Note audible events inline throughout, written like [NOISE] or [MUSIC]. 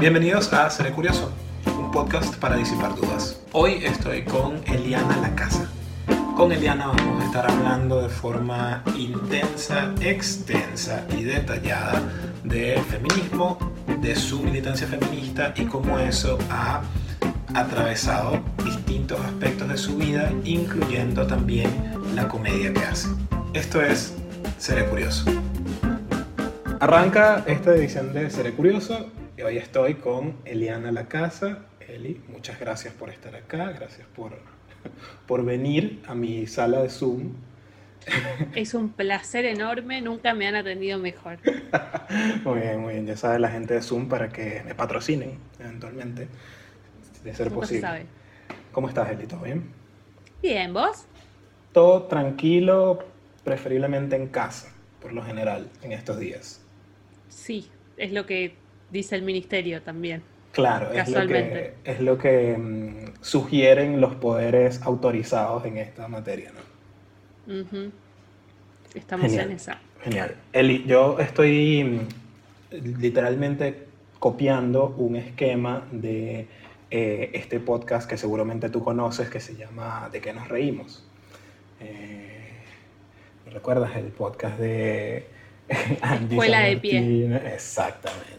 Bienvenidos a Seré Curioso, un podcast para disipar dudas. Hoy estoy con Eliana La Casa. Con Eliana vamos a estar hablando de forma intensa, extensa y detallada de feminismo, de su militancia feminista y cómo eso ha atravesado distintos aspectos de su vida, incluyendo también la comedia que hace. Esto es Seré Curioso. Arranca esta edición de Seré Curioso y hoy estoy con Eliana La Casa. Eli, muchas gracias por estar acá, gracias por, [LAUGHS] por venir a mi sala de Zoom. Es un placer enorme, nunca me han atendido mejor. [LAUGHS] muy bien, muy bien. Ya sabe la gente de Zoom para que me patrocinen eventualmente, de ser posible. ¿Cómo estás, Eli? ¿Todo bien? Bien, ¿vos? Todo tranquilo, preferiblemente en casa, por lo general, en estos días. Sí, es lo que dice el ministerio también. Claro, es lo que, es lo que mm, sugieren los poderes autorizados en esta materia, ¿no? Estamos en esa. Genial. Eli, yo estoy mm, literalmente copiando un esquema de eh, este podcast que seguramente tú conoces que se llama ¿De qué nos reímos? Eh, ¿Recuerdas el podcast de [LAUGHS] Escuela de pie? Exactamente.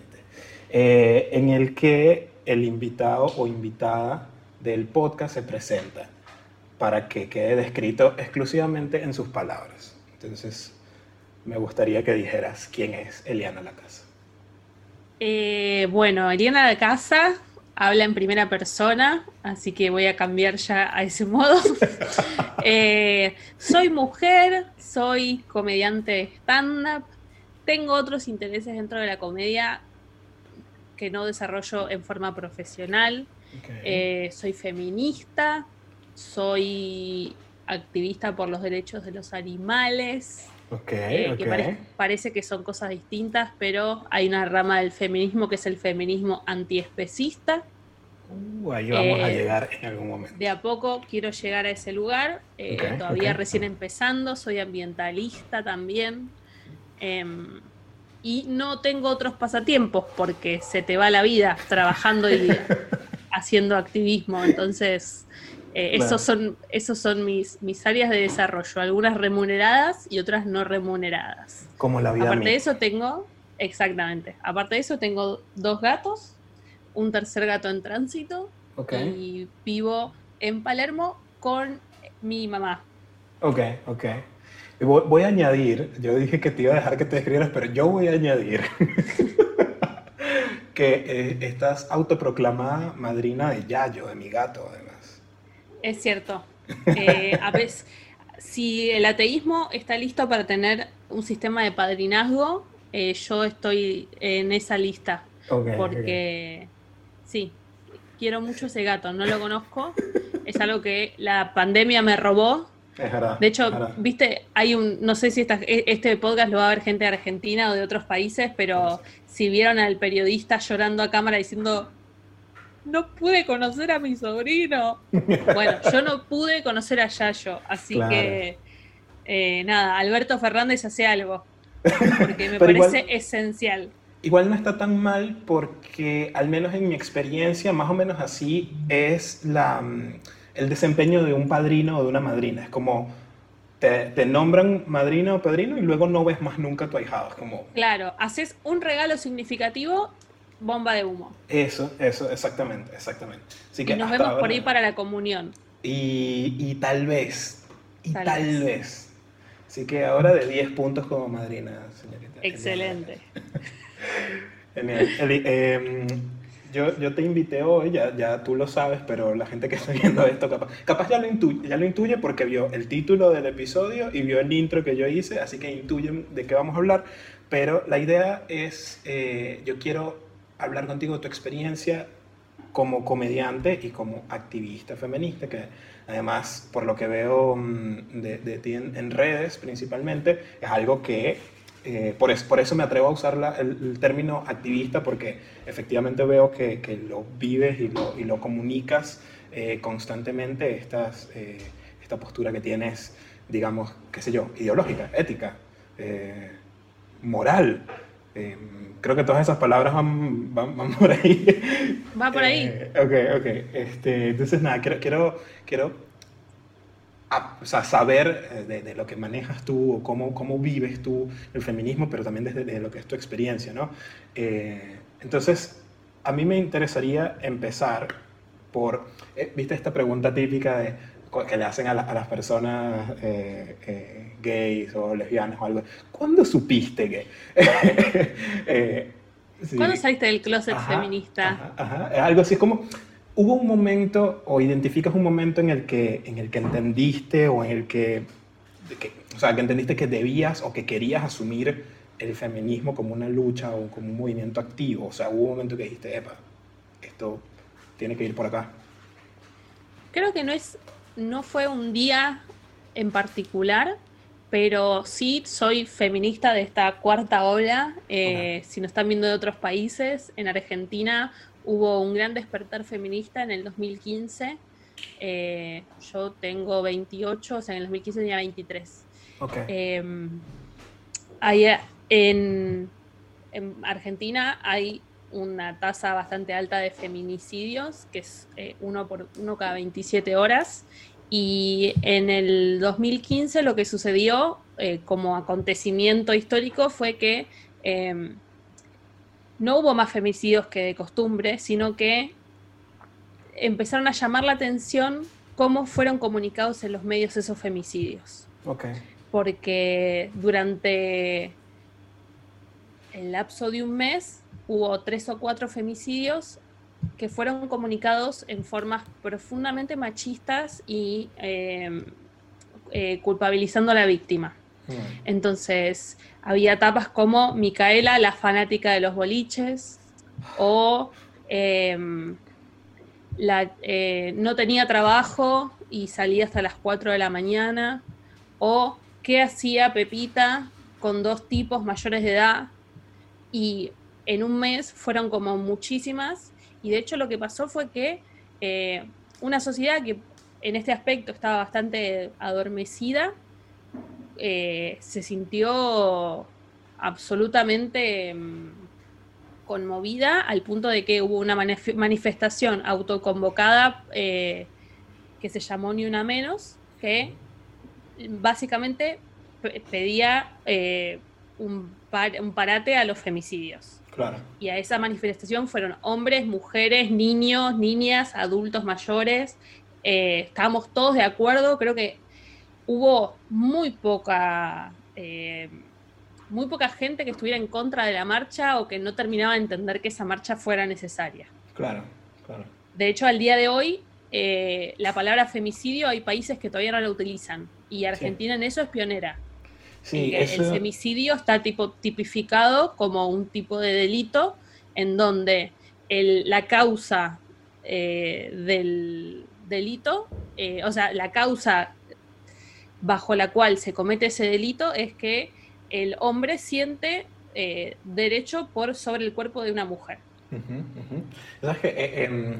Eh, en el que el invitado o invitada del podcast se presenta para que quede descrito exclusivamente en sus palabras. Entonces, me gustaría que dijeras quién es Eliana La Casa. Eh, bueno, Eliana La Casa habla en primera persona, así que voy a cambiar ya a ese modo. [LAUGHS] Eh, soy mujer, soy comediante de stand-up, tengo otros intereses dentro de la comedia que no desarrollo en forma profesional. Eh, soy feminista, soy activista por los derechos de los animales. Okay, eh, parece que son cosas distintas, pero hay una rama del feminismo que es el feminismo antiespecista. Uh, ahí vamos a eh, llegar en algún momento. De a poco quiero llegar a ese lugar. todavía recién empezando, soy ambientalista también. Y no tengo otros pasatiempos porque se te va la vida trabajando y [LAUGHS] haciendo activismo. Entonces, eh, esos son, esos son mis, mis áreas de desarrollo, algunas remuneradas y otras no remuneradas. Como la vida. Aparte de eso tengo, exactamente, aparte de eso tengo dos gatos, un tercer gato en tránsito y vivo en Palermo con mi mamá. Ok, ok. Voy, a añadir, yo dije que te iba a dejar que te escribieras, pero yo voy a añadir [LAUGHS] que eh, estás autoproclamada madrina de Yayo, de mi gato, además. Es cierto. Eh, a veces, si el ateísmo está listo para tener un sistema de padrinazgo, eh, yo estoy en esa lista. porque, sí, quiero mucho ese gato, no lo conozco. Es algo que la pandemia me robó de hecho, viste, hay un, no sé si e, este podcast lo va a ver gente de Argentina o de otros países, pero si vieron al periodista llorando a cámara diciendo, no pude conocer a mi sobrino. [LAUGHS] bueno, yo no pude conocer a Yayo, así que eh, nada, Alberto Fernández hace algo, porque me [LAUGHS] parece esencial. Igual no está tan mal porque, al menos en mi experiencia, más o menos así es la mm, el desempeño de un padrino o de una madrina. Es como te, nombran madrina o padrino y luego no ves más nunca a tu ahijado. Es como... Claro, haces un regalo significativo, bomba de humo. Eso, eso, exactamente, exactamente. Así que y nos vemos por ahí para la comunión. Y, tal vez, y tal, vez. Así que ahora de 10 puntos como madrina, señorita. Excelente. Genial. [LAUGHS] Em, yo, yo te invité hoy, ya, ya tú lo sabes, pero la gente que está viendo esto capaz, capaz ya, lo intuye, ya lo intuye porque vio el título del episodio y vio el intro que yo hice, así que intuyen de qué vamos a hablar. Pero la idea es, eh, yo quiero hablar contigo de tu experiencia como comediante y como activista feminista, que además, por lo que veo mm, de, de ti en, en redes principalmente, es algo que eh, por, eso, por, eso, me atrevo a usar el, término activista, porque efectivamente veo que, que lo vives y lo, y lo comunicas eh, constantemente, estas, eh, esta postura que tienes, digamos, qué sé yo, ideológica, ética, moral, Em, creo que todas esas palabras van, van, por ahí. Va por ahí. Ok, ok. Este, entonces, nada, quiero, quiero, quiero o sea, saber eh, de, lo que manejas tú o cómo, cómo vives tú el feminismo, pero también desde, lo que es tu experiencia, ¿no? Eh, entonces, a mí me interesaría empezar por, ¿viste esta pregunta típica de, que le hacen a, las personas gays o lesbianas o algo? ¿Cuándo supiste gay? [LAUGHS] ¿Cuándo saliste del closet feminista? Algo así, es como, ¿hubo un momento o identificas un momento en el que, en el que entendiste o en el que, o sea, que entendiste que debías o que querías asumir el feminismo como una lucha o como un movimiento activo? O sea, hubo un momento que dijiste, epa, esto tiene que ir por acá. Creo que no es, no fue un día en particular, pero sí soy feminista de esta cuarta ola. Eh, si nos están viendo de otros países, en Argentina hubo un gran despertar feminista en el 2015. Eh, yo tengo 28, o sea, en el 2015 tenía 23. Em, en, Argentina hay una tasa bastante alta de feminicidios, que es eh, uno por uno cada 27 horas, y en el 2015 lo que sucedió eh, como acontecimiento histórico fue que em, no hubo más femicidios que de costumbre, sino que empezaron a llamar la atención cómo fueron comunicados en los medios esos femicidios. Porque durante el lapso de un mes hubo tres o cuatro femicidios que fueron comunicados en formas profundamente machistas y em, eh, culpabilizando a la víctima. Mm. Entonces, había etapas como Micaela, la fanática de los boliches, o em, la, eh, no tenía trabajo y salía hasta las 4 de la mañana, o qué hacía Pepita con dos tipos mayores de edad, y en un mes fueron como muchísimas y de hecho lo que pasó fue que eh, una sociedad que en este aspecto estaba bastante adormecida, eh, se sintió absolutamente mm, conmovida al punto de que hubo una manifestación autoconvocada eh, que se llamó Ni Una Menos, que básicamente pedía un, un parate a los femicidios. Y a esa manifestación fueron hombres, mujeres, niños, niñas, adultos mayores. Eh, estábamos todos de acuerdo. Creo que hubo muy poca, eh, muy poca gente que estuviera en contra de la marcha o que no terminaba de entender que esa marcha fuera necesaria. Claro, claro. De hecho, al día de hoy, eh, la palabra femicidio hay países que todavía no la utilizan. Y Argentina en eso es pionera. El femicidio está tipo, tipificado como un tipo de delito en donde la causa eh, del delito, o sea, la causa bajo la cual se comete ese delito es que el hombre siente eh, derecho por sobre el cuerpo de una mujer. Em,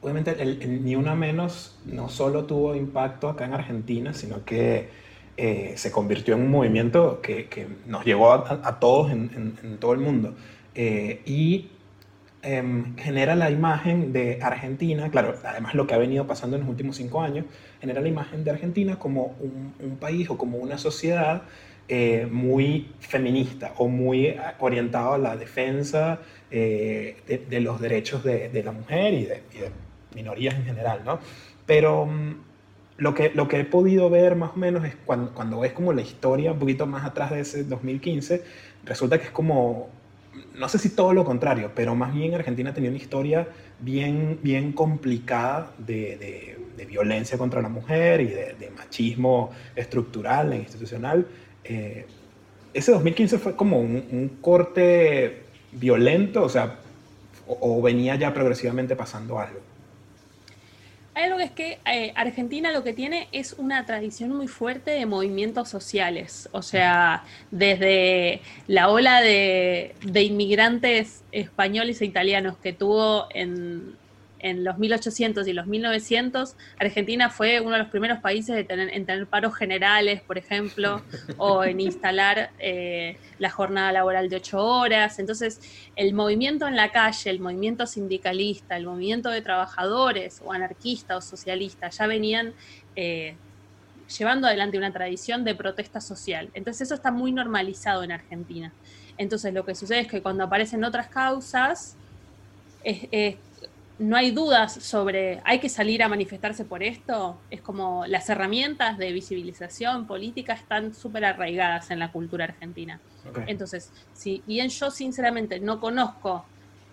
obviamente Ni Una Menos no solo tuvo impacto acá en Argentina, sino que eh, se convirtió en un movimiento que, que nos llegó a, todos en, en, todo el mundo. Eh, y em, genera la imagen de Argentina, claro, además lo que ha venido pasando en los últimos cinco años, genera la imagen de Argentina como un, un país o como una sociedad eh, muy feminista o muy orientado a la defensa de, de, los derechos de, de la mujer y de, y de, minorías en general, ¿no? Pero mm, lo que, lo que he podido ver más o menos es cuando, cuando ves como la historia un poquito más atrás de ese 2015, resulta que es como, no sé si todo lo contrario, pero más bien Argentina tenía una historia bien, bien complicada de, de, violencia contra la mujer y de, machismo estructural e institucional. Eh, ese 2015 fue como un, corte violento, o sea, o venía ya progresivamente pasando algo. Hay algo que es que eh, Argentina lo que tiene es una tradición muy fuerte de movimientos sociales. O sea, desde la ola de, inmigrantes españoles e italianos que tuvo en, en los 1800 y los 1900, Argentina fue uno de los primeros países de tener, en tener paros generales, por ejemplo, o en instalar eh, la jornada laboral de ocho horas. Entonces, el movimiento en la calle, el movimiento sindicalista, el movimiento de trabajadores, o anarquista o socialista, ya venían... Eh, llevando adelante una tradición de protesta social. Entonces eso está muy normalizado en Argentina. Entonces lo que sucede es que cuando aparecen otras causas, no hay dudas sobre hay que salir a manifestarse por esto. Es como las herramientas de visibilización política están súper arraigadas en la cultura argentina. Entonces, si bien yo sinceramente no conozco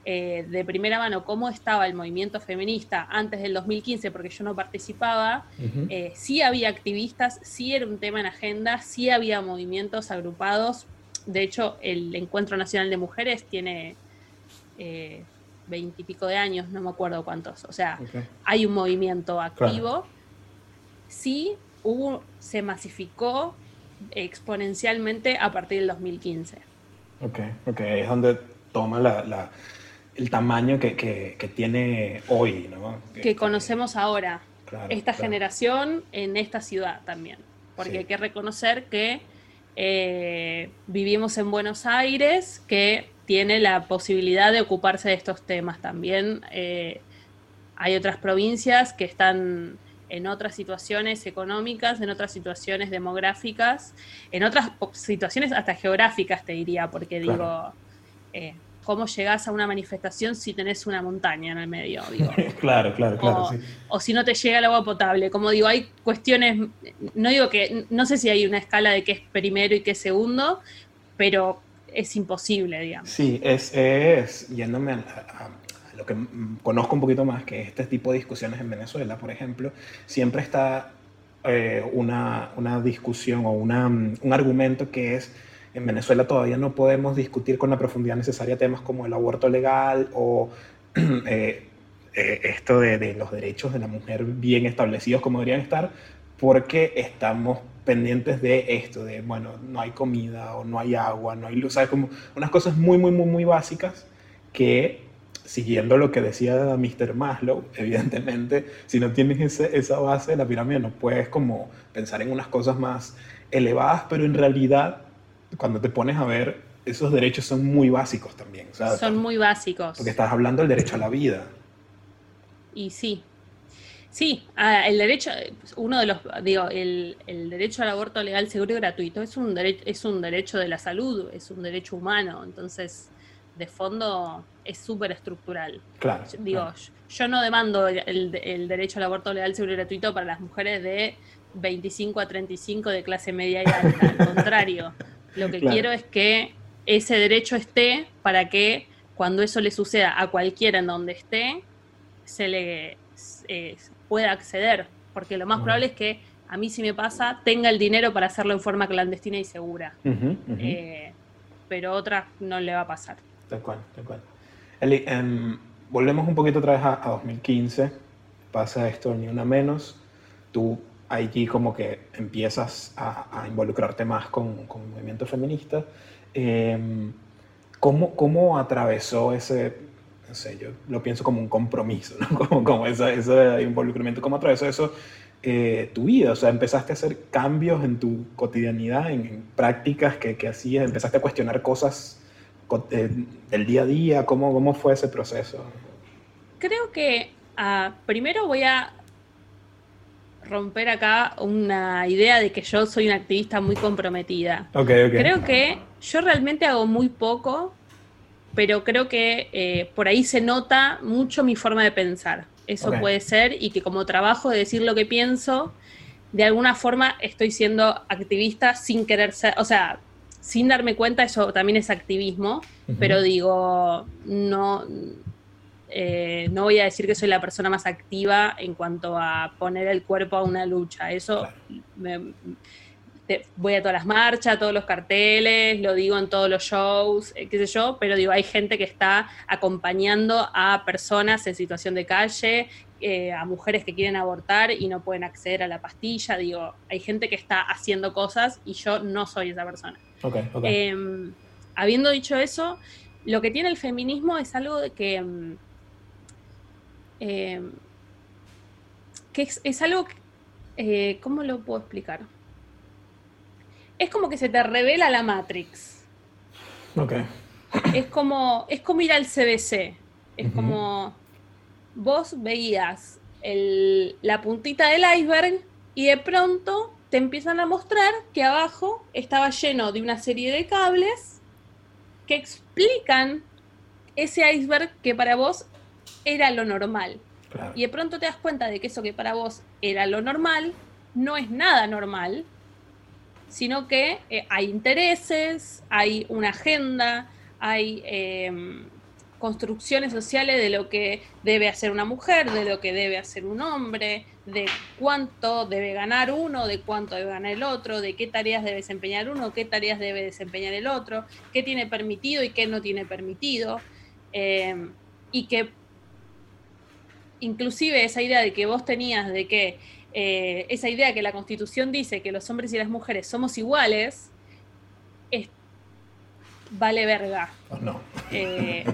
eh, de primera mano cómo estaba el movimiento feminista antes del 2015, porque yo no participaba, eh, sí había activistas, sí era un tema en agenda, sí había movimientos agrupados. De hecho, el Encuentro Nacional de Mujeres tiene... Eh, veintipico de años, no me acuerdo cuántos. O sea, hay un movimiento activo. Sí, hubo, se masificó exponencialmente a partir del 2015. Ok, ok, es donde toma la, el tamaño que, tiene hoy, ¿no? Que, conocemos ahora. esta generación en esta ciudad también. Porque hay que reconocer que eh, vivimos en Buenos Aires, que tiene la posibilidad de ocuparse de estos temas. También eh, hay otras provincias que están en otras situaciones económicas, en otras situaciones demográficas, en otras situaciones hasta geográficas, te diría, porque digo, eh, ¿cómo llegás a una manifestación si tenés una montaña en el medio? [LAUGHS] claro, claro, claro. O, o, si no te llega el agua potable. Como digo, hay cuestiones, no digo que, no sé si hay una escala de qué es primero y qué es segundo, pero es imposible, digamos. Sí, es, es yéndome a, lo que conozco un poquito más, que este tipo de discusiones en Venezuela, por ejemplo, siempre está eh, una, una, discusión o una, un argumento que es, en Venezuela todavía no podemos discutir con la profundidad necesaria temas como el aborto legal o... [CLEARS THROAT] Eh, eh, esto de, de, los derechos de la mujer bien establecidos como deberían estar, porque estamos pendientes de esto, de, bueno, no hay comida o no hay agua, no hay luz, ¿sabes? Como unas cosas muy, muy, muy, muy básicas que, siguiendo lo que decía Mr. Maslow, [LAUGHS] evidentemente, si no tienes esa base de la pirámide, no puedes como pensar en unas cosas más elevadas, pero en realidad, cuando te pones a ver, esos derechos son muy básicos también. Son muy básicos. Porque estás hablando del derecho a la vida. Y sí, Sí, el derecho, uno de los, digo, el, derecho al aborto legal, seguro y gratuito es un, derecho, es un derecho de la salud, es un derecho humano, entonces, de fondo, es súper estructural. Claro. Digo, Yo, no demando el, derecho al aborto legal, seguro y gratuito para las mujeres de 25 a 35 de clase media y alta, al [LAUGHS] contrario, lo que quiero es que ese derecho esté para que cuando eso le suceda a cualquiera en donde esté, se le pueda acceder, porque lo más probable es que a mí si me pasa, tenga el dinero para hacerlo en forma clandestina y segura. Eh, pero otra no le va a pasar. Tal cual, tal cual. Eli, em, volvemos un poquito otra vez a, 2015. Pasa esto ni una menos. Tú allí como que empiezas a, involucrarte más con, con, el movimiento feminista. Em, ¿cómo, ¿Cómo atravesó ese no sé, yo lo pienso como un compromiso, ¿no? [LAUGHS] como, como ese, ese involucramiento, ¿cómo atravesó eso eh, tu vida? O sea, empezaste a hacer cambios en tu cotidianidad, en, prácticas que, que, hacías, empezaste a cuestionar cosas eh, del día a día, ¿cómo, cómo fue ese proceso? Creo que uh, primero voy a romper acá una idea de que yo soy una activista muy comprometida. Okay, okay. Creo que yo realmente hago muy poco pero creo que eh, por ahí se nota mucho mi forma de pensar. Eso puede ser y que como trabajo de decir lo que pienso, de alguna forma estoy siendo activista sin querer ser, o sea, sin darme cuenta, eso también es activismo, pero digo, no, eh, no voy a decir que soy la persona más activa en cuanto a poner el cuerpo a una lucha. Eso me, voy a todas las marchas, a todos los carteles, lo digo en todos los shows, eh, qué sé yo, pero digo, hay gente que está acompañando a personas en situación de calle, eh, a mujeres que quieren abortar y no pueden acceder a la pastilla, digo, hay gente que está haciendo cosas y yo no soy esa persona. Em, habiendo dicho eso, lo que tiene el feminismo es algo de que... Em, eh, que es, algo, eh, ¿cómo lo puedo explicar? Es como que se te revela la Matrix. Ok. Es como, es como ir al CBC. Es como vos veías la puntita del iceberg y de pronto te empiezan a mostrar que abajo estaba lleno de una serie de cables que explican ese iceberg que para vos era lo normal. Y de pronto te das cuenta de que eso que para vos era lo normal no es nada normal, sino que eh, hay intereses, hay una agenda, hay em, construcciones sociales de lo que debe hacer una mujer, de lo que debe hacer un hombre, de cuánto debe ganar uno, de cuánto debe ganar el otro, de qué tareas debe desempeñar uno, qué tareas debe desempeñar el otro, qué tiene permitido y qué no tiene permitido. Em, y que inclusive esa idea de que vos tenías de que eh, esa idea que la constitución dice que los hombres y las mujeres somos iguales, vale verga. No. Eh,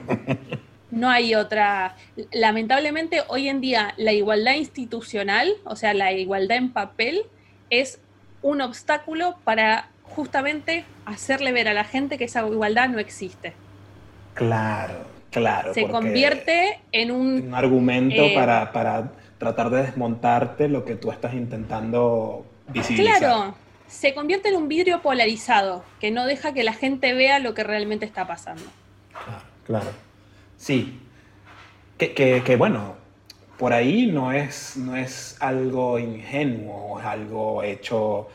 [LAUGHS] no hay otra. Lamentablemente, hoy en día la igualdad institucional, o sea, la igualdad en papel, es un obstáculo para justamente hacerle ver a la gente que esa igualdad no existe. Claro, claro. Se convierte en un, argumento eh, para, para, tratar de desmontarte lo que tú estás intentando visibilizar. Claro, se convierte en un vidrio polarizado que no deja que la gente vea lo que realmente está pasando. Claro, claro. Sí. Que, que, bueno, por ahí no es, no es algo ingenuo, es algo hecho, o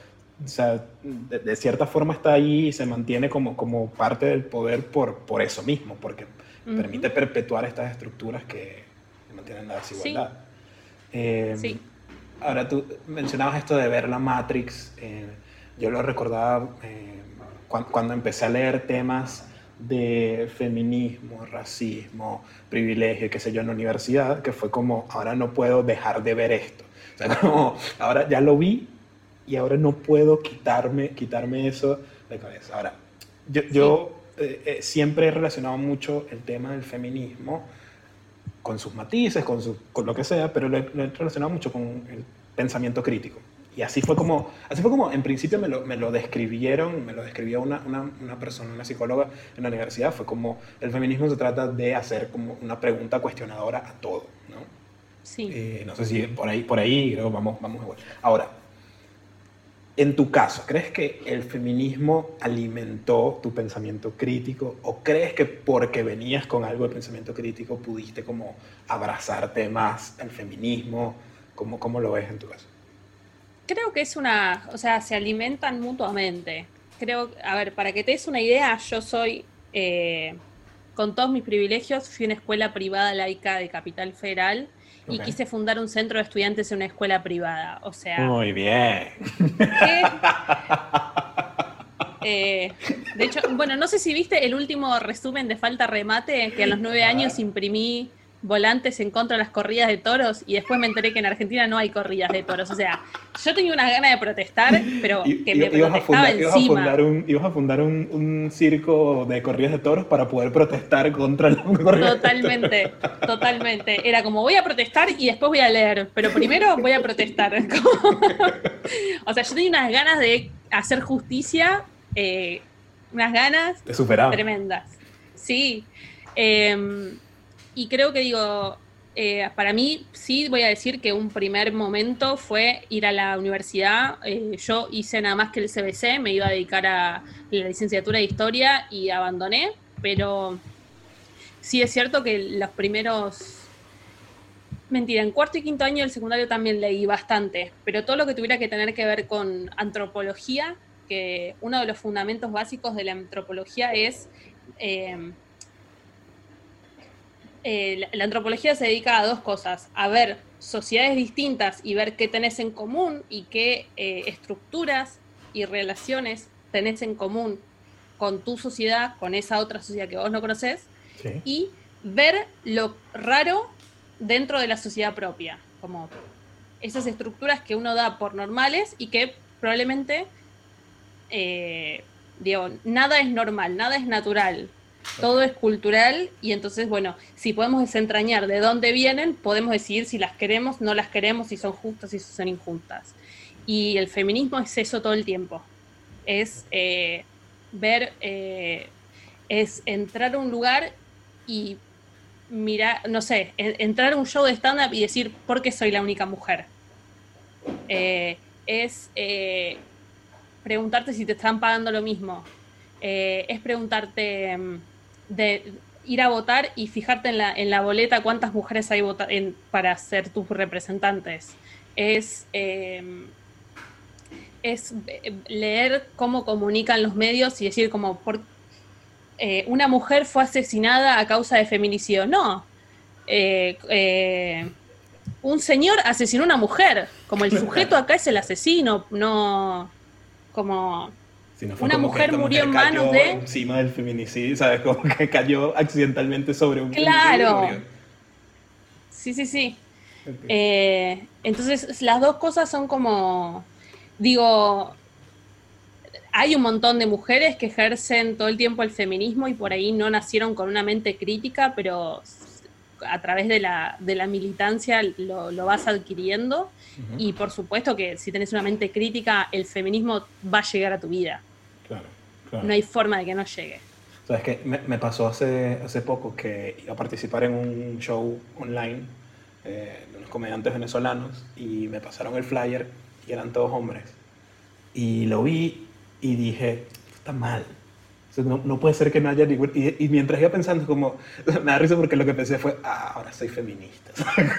sea, de, cierta forma está ahí y se mantiene como, como parte del poder por, por eso mismo, porque permite perpetuar estas estructuras que mantienen la desigualdad. Eh, sí. Ahora tú mencionabas esto de ver la Matrix. Eh, yo lo recordaba eh, cuando, empecé a leer temas de feminismo, racismo, privilegio, qué sé yo, en la universidad, que fue como, ahora no puedo dejar de ver esto. O sea, [LAUGHS] como, ahora ya lo vi y ahora no puedo quitarme, quitarme eso de cabeza. Ahora, yo, siempre he relacionado mucho el tema del feminismo con sus matices, con, su, con lo que sea, pero lo he, relacionado mucho con el pensamiento crítico. Y así fue como, así fue como en principio me lo, me lo describieron, me lo describió una, una, una, persona, una psicóloga en la universidad, fue como el feminismo se trata de hacer como una pregunta cuestionadora a todo, ¿no? Sí. Eh, no sé si por ahí, por ahí, creo, vamos, vamos igual. Ahora, en tu caso, ¿crees que el feminismo alimentó tu pensamiento crítico o crees que porque venías con algo de pensamiento crítico pudiste como abrazarte más al feminismo? ¿Cómo, cómo lo ves en tu caso? Creo que es una, o sea, se alimentan mutuamente. Creo, a ver, para que te des una idea, yo soy, eh, con todos mis privilegios, fui a una escuela privada laica de Capital Federal y quise fundar un centro de estudiantes en una escuela privada. O sea. Muy bien. [LAUGHS] Eh, de hecho, bueno, no sé si viste el último resumen de Falta Remate, que a los nueve años imprimí volantes en contra de las corridas de toros y después me enteré que en Argentina no hay corridas de toros. O sea, yo tenía una gana de protestar, pero que me protestaba encima. Ibas a fundar, un, un, circo de corridas de toros para poder protestar contra la corridas Totalmente, totalmente. Era como voy a protestar y después voy a leer, pero primero voy a protestar. [LAUGHS] o sea, yo tenía unas ganas de hacer justicia, eh, unas ganas de tremendas. Sí. Eh, y creo que digo, eh, para mí sí voy a decir que un primer momento fue ir a la universidad. Eh, yo hice nada más que el CBC, me iba a dedicar a la licenciatura de historia y abandoné, pero sí es cierto que los primeros... Mentira, en cuarto y quinto año del secundario también leí bastante, pero todo lo que tuviera que tener que ver con antropología, que uno de los fundamentos básicos de la antropología es eh, eh, la, antropología se dedica a dos cosas, a ver sociedades distintas y ver qué tenés en común y qué eh, estructuras y relaciones tenés en común con tu sociedad, con esa otra sociedad que vos no conoces, y ver lo raro dentro de la sociedad propia, como esas estructuras que uno da por normales y que probablemente, eh, digo, nada es normal, nada es natural, Todo es cultural y entonces, bueno, si podemos desentrañar de dónde vienen, podemos decidir si las queremos, no las queremos, si son justas, si son injustas. Y el feminismo es eso todo el tiempo. Es eh, ver, eh, es entrar a un lugar y mirar, no sé, entrar a un show de stand-up y decir, ¿por qué soy la única mujer? Eh, es preguntarte si te están pagando lo mismo. Es preguntarte mm, de ir a votar y fijarte en la, en la boleta cuántas mujeres hay en, para ser tus representantes. Es, em, es eh, leer cómo comunican los medios y decir como por, eh, una mujer fue asesinada a causa de feminicidio. No. Eh, un señor asesinó a una mujer. Como el [LAUGHS] sujeto acá es el asesino, no como una mujer murió en manos de. Encima del feminicidio, ¿sabes? [LAUGHS] Como que cayó accidentalmente sobre un. Claro. Sí, sí, sí. Eh, entonces, las dos cosas son como. Digo, hay un montón de mujeres que ejercen todo el tiempo el feminismo y por ahí no nacieron con una mente crítica, pero a través de la, de la militancia lo, lo, vas adquiriendo. Y por supuesto que si tenés una mente crítica, el feminismo va a llegar a tu vida. No hay forma de que no llegue. Sabes que me, me, pasó hace, hace poco que iba a participar en un show online eh, de unos comediantes venezolanos y me pasaron el flyer y eran todos hombres. Y lo vi y dije, está mal. no, no, puede ser que no haya ningún... Y, mientras iba pensando, como, [LAUGHS] me da risa porque lo que pensé fue, ah, ahora soy feminista. [LAUGHS]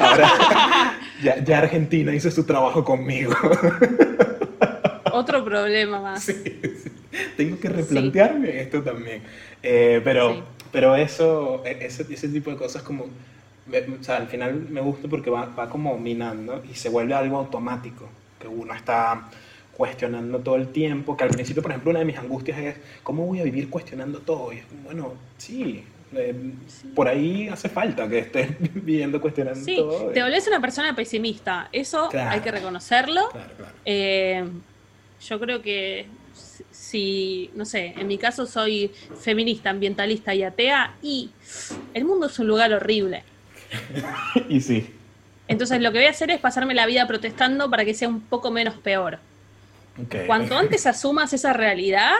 ahora [LAUGHS] ya, ya Argentina hizo su trabajo conmigo. Otro problema más. Sí, [LAUGHS] Tengo que replantearme esto también. Eh, pero, pero eso, e, ese, ese, tipo de cosas como... O sea, al final me gusta porque va, va como minando y se vuelve algo automático, que uno está cuestionando todo el tiempo, que al principio, por ejemplo, una de mis angustias es, ¿cómo voy a vivir cuestionando todo? Y es, bueno, sí, eh, por ahí hace falta que estés [LAUGHS] viviendo cuestionando todo. Te volvés una persona pesimista, eso hay que reconocerlo. Claro, claro. Eh, yo creo que si, no sé, en mi caso soy feminista, ambientalista y atea, y el mundo es un lugar horrible. [LAUGHS] y sí. Entonces lo que voy a hacer es pasarme la vida protestando para que sea un poco menos peor. Cuanto antes asumas esa realidad,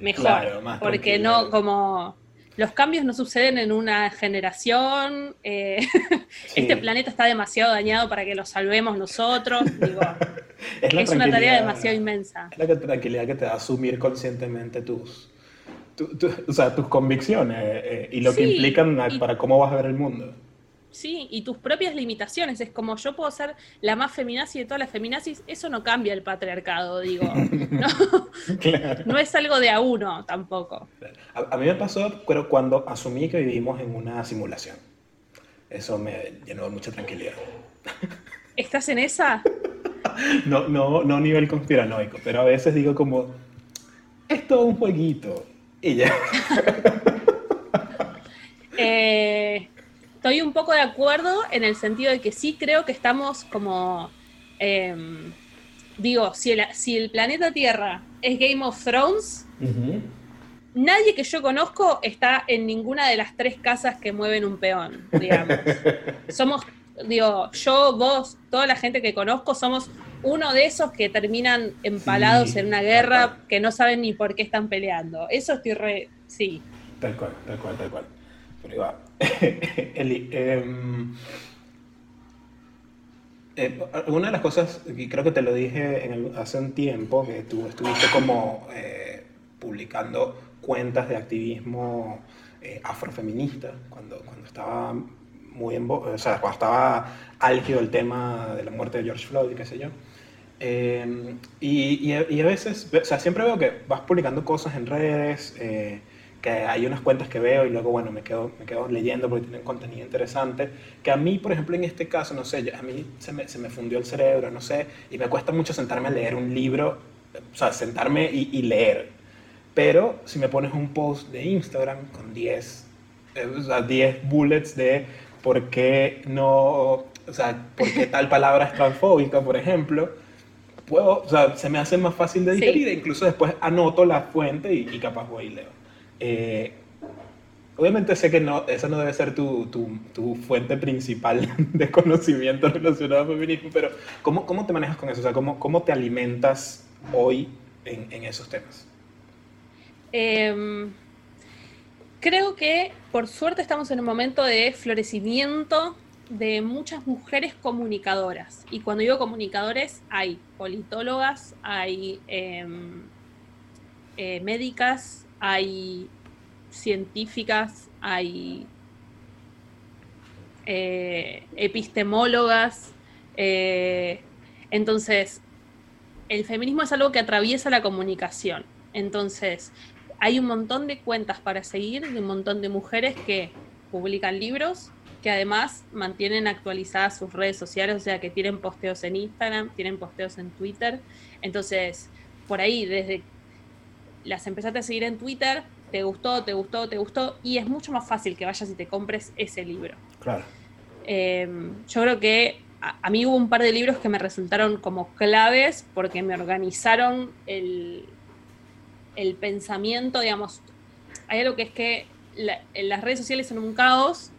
mejor. porque no, como los cambios no suceden en una generación, eh, [LAUGHS] este planeta está demasiado dañado para que lo salvemos nosotros, [LAUGHS] es, una tarea demasiado inmensa. Es la tranquilidad que te da asumir conscientemente tus, o sea, tus convicciones eh, y lo que implican para cómo vas a ver el mundo. Sí, y tus propias limitaciones. Es como yo puedo ser la más feminazi de todas las feminazis, eso no cambia el patriarcado, digo. [LAUGHS] No, es algo de a uno tampoco. A, mí me pasó pero cuando asumí que vivimos en una simulación. Eso me llenó de mucha tranquilidad. ¿Estás en esa? [LAUGHS] no, no, no a nivel conspiranoico, pero a veces digo como, es todo un jueguito. Y ya. eh, estoy un poco de acuerdo en el sentido de que sí creo que estamos como, em, digo, si el, si el, planeta Tierra es Game of Thrones, nadie que yo conozco está en ninguna de las tres casas que mueven un peón, digamos. [LAUGHS] somos, digo, yo, vos, toda la gente que conozco, somos uno de esos que terminan empalados en una guerra que no saben ni por qué están peleando. Eso estoy re, sí. Tal cual, tal cual, tal cual. Pero [LAUGHS] Eli, em, eh, una de las cosas, y creo que te lo dije hace un tiempo, que tú estuviste como eh, publicando cuentas de activismo eh, afrofeminista, cuando, cuando estaba muy en o sea, cuando estaba álgido el tema de la muerte de George Floyd, qué sé yo. Em, y, y, a veces, o sea, siempre veo que vas publicando cosas en redes, que hay unas cuentas que veo y luego, bueno, me quedo, me quedo leyendo porque tienen contenido interesante, que a mí, por ejemplo, en este caso, no sé, a mí se me, se me fundió el cerebro, no sé, y me cuesta mucho sentarme a leer un libro, o sea, sentarme y, y leer. Pero si me pones un post de Instagram con 10, eh, o sea, 10 bullets de por qué no, o sea, por qué tal palabra es transfóbica, por ejemplo, puedo, o sea, se me hace más fácil de digerir e incluso después anoto la fuente y, y capaz voy y leo. Eh, obviamente sé que no, esa no debe ser tu, tu, fuente principal [LAUGHS] de conocimiento relacionado al feminismo, pero ¿cómo, cómo te manejas con eso? O sea, ¿cómo, cómo te alimentas hoy en, esos temas? Eh, creo que por suerte estamos en un momento de florecimiento de muchas mujeres comunicadoras. Y cuando digo comunicadores, hay politólogas, hay em, eh, médicas, hay científicas, hay eh, epistemólogas. Eh, entonces, el feminismo es algo que atraviesa la comunicación. Entonces, hay un montón de cuentas para seguir de un montón de mujeres que publican libros, que además mantienen actualizadas sus redes sociales, o sea, que tienen posteos en Instagram, tienen posteos en Twitter. Entonces, por ahí, desde las empezaste a seguir en Twitter, te gustó, te gustó, te gustó, y es mucho más fácil que vayas y te compres ese libro. Claro. Em, yo creo que a, mí hubo un par de libros que me resultaron como claves porque me organizaron el, el pensamiento, digamos, hay algo que es que las redes sociales son un caos,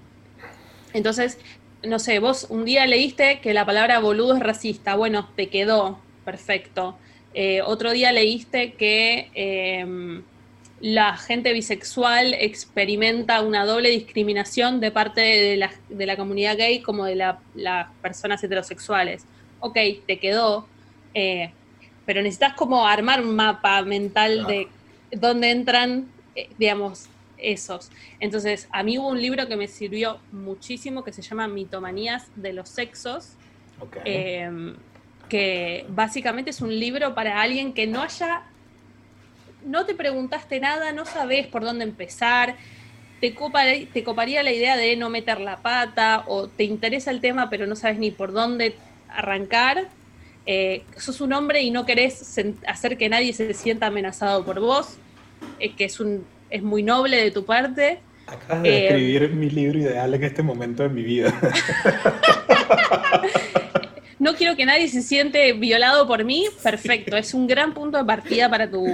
entonces, no sé, vos un día leíste que la palabra boludo es racista, bueno, te quedó, perfecto. Eh, otro día leíste que em, la gente bisexual experimenta una doble discriminación de parte de la, comunidad gay como de las personas heterosexuales. Ok, te quedó. Eh, pero necesitas como armar un mapa mental de dónde entran, eh, digamos, esos. Entonces, a mí hubo un libro que me sirvió muchísimo que se llama Mitomanías de los sexos, em, que básicamente es un libro para alguien que no haya, no te preguntaste nada, no sabes por dónde empezar, te, te coparía la idea de no meter la pata o te interesa el tema pero no sabes ni por dónde arrancar eh, sos un hombre y no querés hacer que nadie se sienta amenazado por vos, eh, que es, un, es muy noble de tu parte. Acabas de eh, escribir mi libro ideal en este momento de mi vida. [LAUGHS] quiero que nadie se siente violado por mí, perfecto, es un gran punto de partida para tu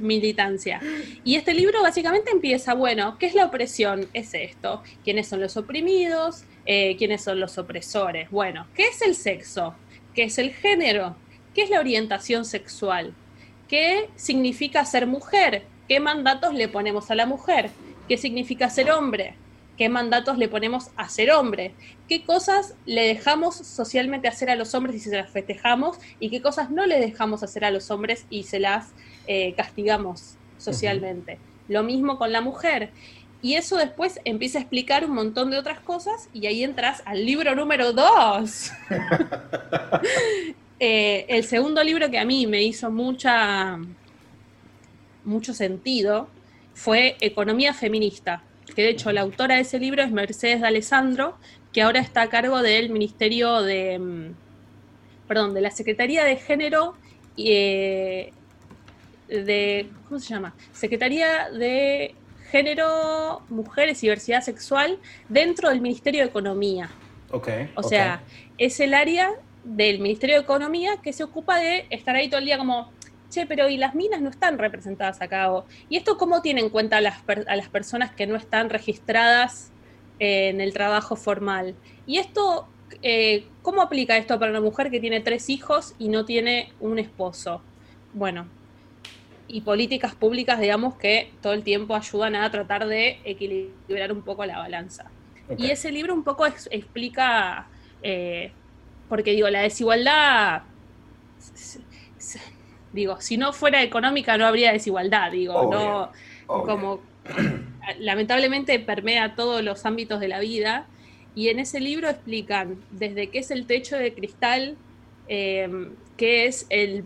militancia. Y este libro básicamente empieza, bueno, ¿qué es la opresión? Es esto, ¿quiénes son los oprimidos? ¿Quiénes son los opresores? Bueno, ¿qué es el sexo? ¿Qué es el género? ¿Qué es la orientación sexual? ¿Qué significa ser mujer? ¿Qué mandatos le ponemos a la mujer? ¿Qué significa ser hombre? ¿Qué mandatos le ponemos a ser hombre? ¿Qué cosas le dejamos socialmente hacer a los hombres y se las festejamos? ¿Y qué cosas no le dejamos hacer a los hombres y se las eh, castigamos socialmente? Lo mismo con la mujer. Y eso después empieza a explicar un montón de otras cosas y ahí entras al libro número dos. [LAUGHS] Eh, el segundo libro que a mí me hizo mucha, mucho sentido fue Economía Feminista, que de hecho la autora de ese libro es Mercedes de Alessandro, que ahora está a cargo del Ministerio de, mm, perdón, de la Secretaría de Género y eh, de, ¿cómo se llama? Secretaría de género, mujeres y diversidad sexual dentro del Ministerio de Economía. Okay, o sea, es el área del Ministerio de Economía que se ocupa de estar ahí todo el día como, che, pero y las minas no están representadas acá. ¿Y esto cómo tiene en cuenta a las, a las personas que no están registradas en el trabajo formal? Y esto, eh, ¿cómo aplica esto para una mujer que tiene tres hijos y no tiene un esposo? Bueno, y políticas públicas, digamos, que todo el tiempo ayudan a tratar de equilibrar un poco la balanza. Y ese libro un poco explica, eh, porque digo, la desigualdad, digo, si no fuera económica no habría desigualdad, digo, no, como [CLEARS THROAT] lamentablemente permea todos los ámbitos de la vida. Y en ese libro explican desde qué es el techo de cristal, eh, qué es el,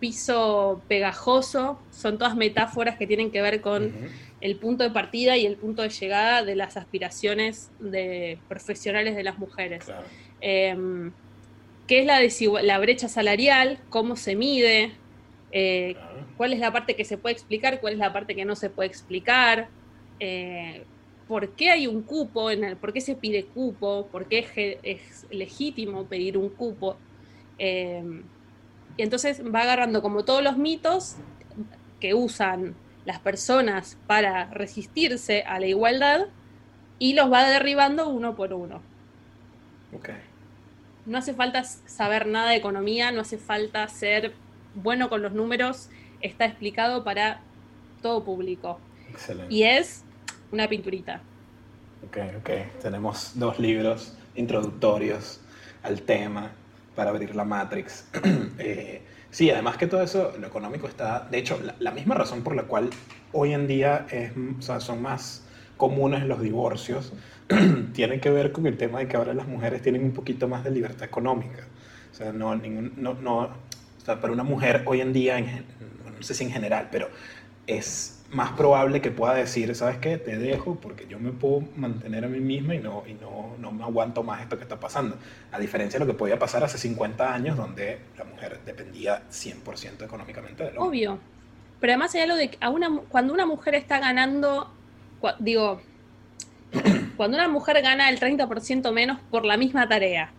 piso pegajoso, son todas metáforas que tienen que ver con el punto de partida y el punto de llegada de las aspiraciones de profesionales de las mujeres. Em, ¿Qué es la, la, brecha salarial? ¿Cómo se mide? Eh, ¿Cuál es la parte que se puede explicar? ¿Cuál es la parte que no se puede explicar? Eh, ¿Por qué hay un cupo? En el, ¿Por qué se pide cupo? ¿Por qué es, es legítimo pedir un cupo? Em, y entonces va agarrando como todos los mitos que usan las personas para resistirse a la igualdad y los va derribando uno por uno. No hace falta saber nada de economía, no hace falta ser bueno con los números, está explicado para todo público. Y es una pinturita. Ok, ok. Tenemos dos libros introductorios al tema para abrir la Matrix. [CLEARS THROAT] Eh, sí, además que todo eso, lo económico está, de hecho, la, misma razón por la cual hoy en día es, son más comunes los divorcios, [CLEARS THROAT] tiene que ver con el tema de que ahora las mujeres tienen un poquito más de libertad económica. O sea, no, ningún, no, no o sea, para una mujer hoy en día, no sé si en general, pero es más probable que pueda decir, ¿sabes qué? Te dejo porque yo me puedo mantener a mí misma y no, y no, no me aguanto más esto que está pasando. A diferencia de lo que podía pasar hace 50 años, donde la mujer dependía 100% económicamente del hombre. Obvio. Pero además hay algo de que a una, cuando una mujer está ganando, digo, [CLEARS THROAT] cuando una mujer gana el 30% menos por la misma tarea,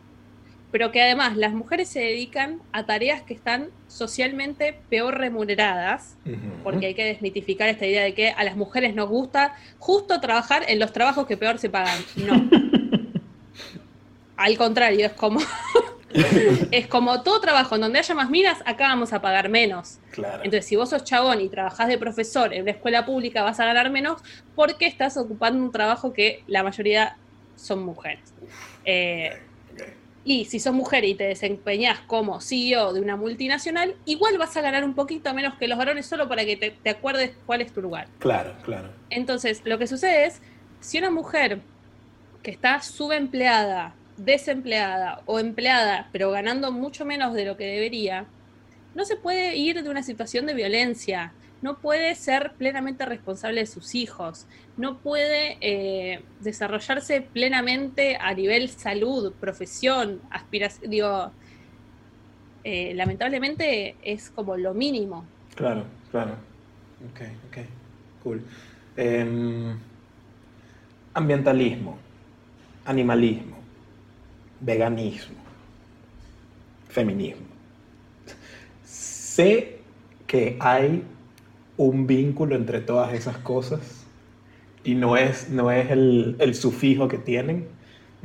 pero que además las mujeres se dedican a tareas que están socialmente peor remuneradas, porque hay que desmitificar esta idea de que a las mujeres nos gusta justo trabajar en los trabajos que peor se pagan. No. [LAUGHS] Al contrario, es como [LAUGHS] es como todo trabajo en donde haya más minas, acá vamos a pagar menos. Entonces, si vos sos chabón y trabajás de profesor en una escuela pública, vas a ganar menos porque estás ocupando un trabajo que la mayoría son mujeres. Eh, y si sos mujer y te desempeñas como CEO de una multinacional, igual vas a ganar un poquito menos que los varones solo para que te, acuerdes cuál es tu lugar. Claro, claro. Entonces, lo que sucede es, si una mujer que está subempleada, desempleada o empleada, pero ganando mucho menos de lo que debería, no se puede ir de una situación de violencia, no puede ser plenamente responsable de sus hijos, no puede eh, desarrollarse plenamente a nivel salud, profesión, aspiración, digo, eh, lamentablemente es como lo mínimo. Claro, claro. Ok, ok, cool. Em, ambientalismo, animalismo, veganismo, feminismo. Sé que hay un vínculo entre todas esas cosas y no es, no es el, el sufijo que tienen,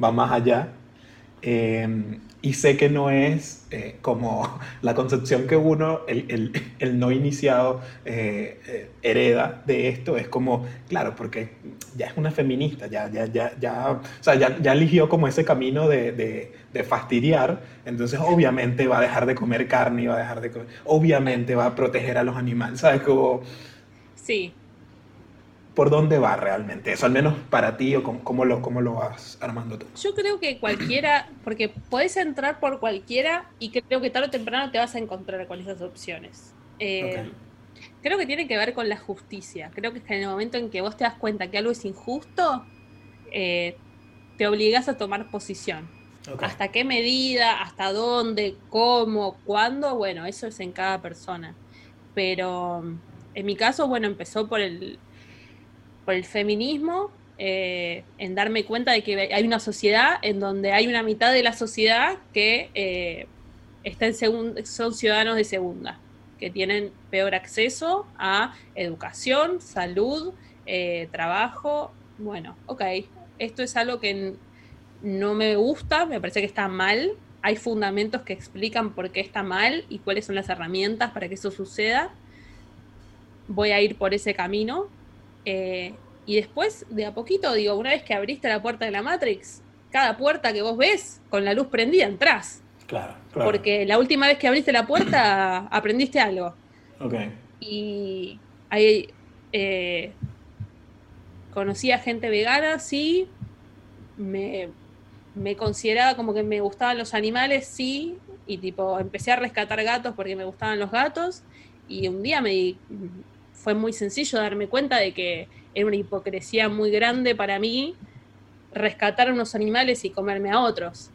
va más allá. Em, y sé que no es eh, como [LAUGHS] la concepción que uno, el, el, el no iniciado, eh, eh, hereda de esto, es como, claro, porque ya es una feminista, ya, ya, ya, ya, o sea, ya, ya eligió como ese camino de, de, de, fastidiar, entonces obviamente va a dejar de comer carne va a dejar de obviamente va a proteger a los animales, ¿sabes? Como... Sí, por dónde va realmente eso, al menos para ti o cómo, lo, cómo lo vas armando tú. Yo creo que cualquiera, porque puedes entrar por cualquiera y creo que tarde o temprano te vas a encontrar con esas opciones. Eh, creo que tiene que ver con la justicia. Creo que en el momento en que vos te das cuenta que algo es injusto, eh, te obligas a tomar posición. ¿Hasta qué medida? ¿Hasta dónde? ¿Cómo? ¿Cuándo? Bueno, eso es en cada persona. Pero en mi caso, bueno, empezó por el, por el feminismo, eh, en darme cuenta de que hay una sociedad en donde hay una mitad de la sociedad que eh, está en son ciudadanos de segunda, que tienen peor acceso a educación, salud, eh, trabajo. Bueno, ok, esto es algo que no me gusta, me parece que está mal. Hay fundamentos que explican por qué está mal y cuáles son las herramientas para que eso suceda. Voy a ir por ese camino, eh, y después, de a poquito, digo, una vez que abriste la puerta de la Matrix, cada puerta que vos ves con la luz prendida, entrás. Claro, claro. Porque la última vez que abriste la puerta, [CLEARS THROAT] aprendiste algo. Ok. Y ahí eh, conocí a gente vegana, sí. Me, me consideraba como que me gustaban los animales, sí. Y tipo, empecé a rescatar gatos porque me gustaban los gatos. Y un día me di, fue muy sencillo darme cuenta de que era una hipocresía muy grande para mí rescatar a unos animales y comerme a otros.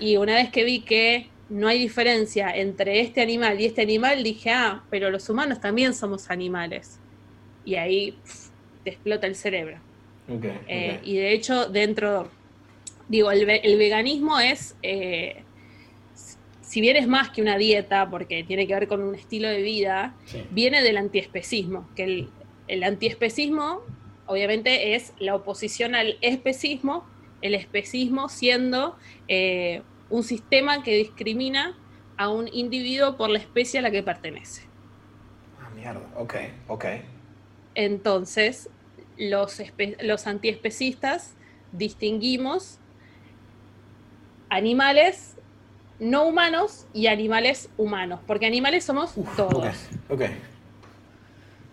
Y una vez que vi que no hay diferencia entre este animal y este animal, dije, ah, pero los humanos también somos animales. Y ahí te explota el cerebro. Eh, y de hecho, dentro, digo, el, veganismo es eh, si bien es más que una dieta, porque tiene que ver con un estilo de vida, viene del antiespecismo, que el antiespecismo, obviamente, es la oposición al especismo, el especismo siendo eh, un sistema que discrimina a un individuo por la especie a la que pertenece. Ah, mierda, ok, ok. Entonces, los, los antiespecistas distinguimos animales no humanos y animales humanos, porque animales somos todos. Ok,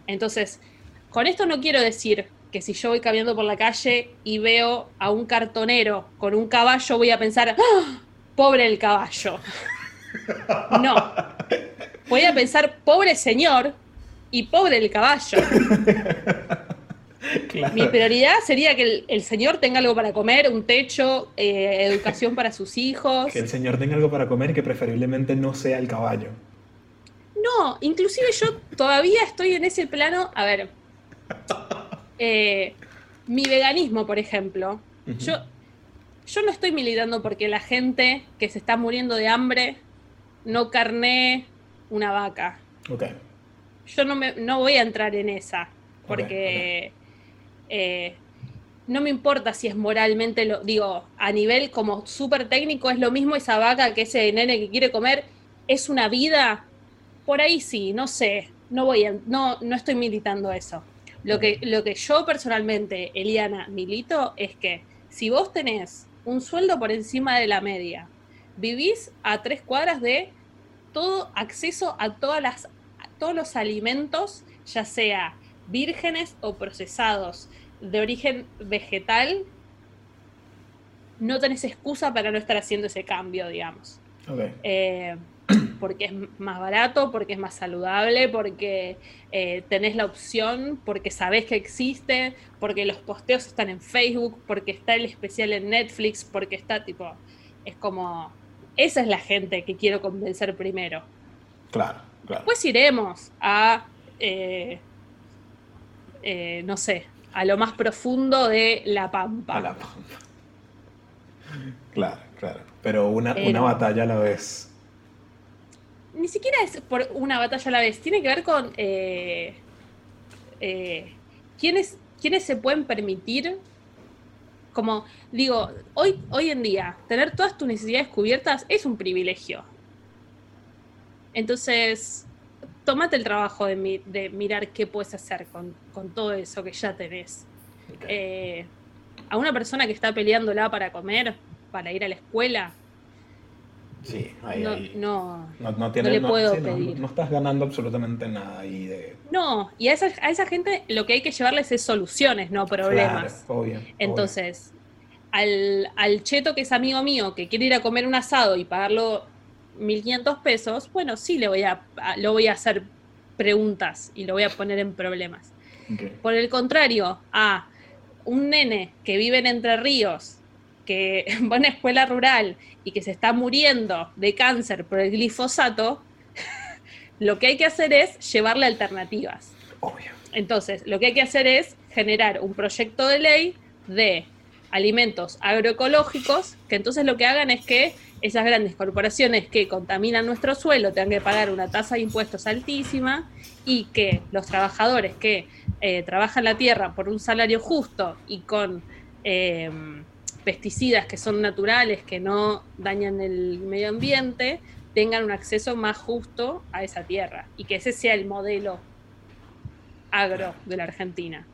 Entonces, con esto no quiero decir que si yo voy caminando por la calle y veo a un cartonero con un caballo, voy a pensar, ¡Ah! pobre el caballo. [LAUGHS] No. Voy a pensar, pobre señor y pobre el caballo. [LAUGHS] [LAUGHS] Mi prioridad sería que el, señor tenga algo para comer, un techo, eh, educación para sus hijos. Que el señor tenga algo para comer que preferiblemente no sea el caballo. No, inclusive yo todavía estoy en ese plano. A ver, [LAUGHS] eh, mi veganismo, por ejemplo, yo, yo no estoy militando porque la gente que se está muriendo de hambre no carne una vaca. Okay. Yo no, me, no voy a entrar en esa, porque eh, no me importa si es moralmente, lo, digo, a nivel como súper técnico es lo mismo esa vaca que ese nene que quiere comer, es una vida, por ahí sí, no sé, no voy a, no, no estoy militando eso. Lo que, lo que yo personalmente, Eliana, milito es que si vos tenés un sueldo por encima de la media, vivís a tres cuadras de todo acceso a todas las todos los alimentos, ya sea vírgenes o procesados de origen vegetal, no tenés excusa para no estar haciendo ese cambio, digamos. Eh, porque es más barato, porque es más saludable, porque eh, tenés la opción, porque sabés que existe, porque los posteos están en Facebook, porque está el especial en Netflix, porque está tipo, es como, esa es la gente que quiero convencer primero. Claro, claro. Después iremos a, eh, eh, no sé, a lo más profundo de La Pampa. A La Pampa. Claro, claro. Pero una, una batalla a la vez ni siquiera es por una batalla a la vez, tiene que ver con eh, eh, quiénes, se pueden permitir, como digo, hoy, hoy en día, tener todas tus necesidades cubiertas es un privilegio. Entonces, tómate el trabajo de, de mirar qué puedes hacer con, todo eso que ya tenés. Eh, a una persona que está peleándola para comer, para ir a la escuela, Sí, ahí, no, no, le puedo pedir. No, estás ganando absolutamente nada ahí de... No, y a esa, a esa gente lo que hay que llevarles es soluciones, no problemas. Claro, obvio, Entonces, Al, al, cheto que es amigo mío, que quiere ir a comer un asado y pagarlo 1.500 pesos, bueno, sí le voy a, lo voy a hacer preguntas y lo voy a poner en problemas. Por el contrario, a un nene que vive en Entre Ríos, que [LAUGHS] va a una escuela rural y que se está muriendo de cáncer por el glifosato, [LAUGHS] lo que hay que hacer es llevarle alternativas. Obvio. Entonces, lo que hay que hacer es generar un proyecto de ley de alimentos agroecológicos, que entonces lo que hagan es que esas grandes corporaciones que contaminan nuestro suelo tengan que pagar una tasa de impuestos altísima y que los trabajadores que eh, trabajan la tierra por un salario justo y con eh, pesticidas que son naturales, que no dañan el medio ambiente, tengan un acceso más justo a esa tierra y que ese sea el modelo agro de la Argentina.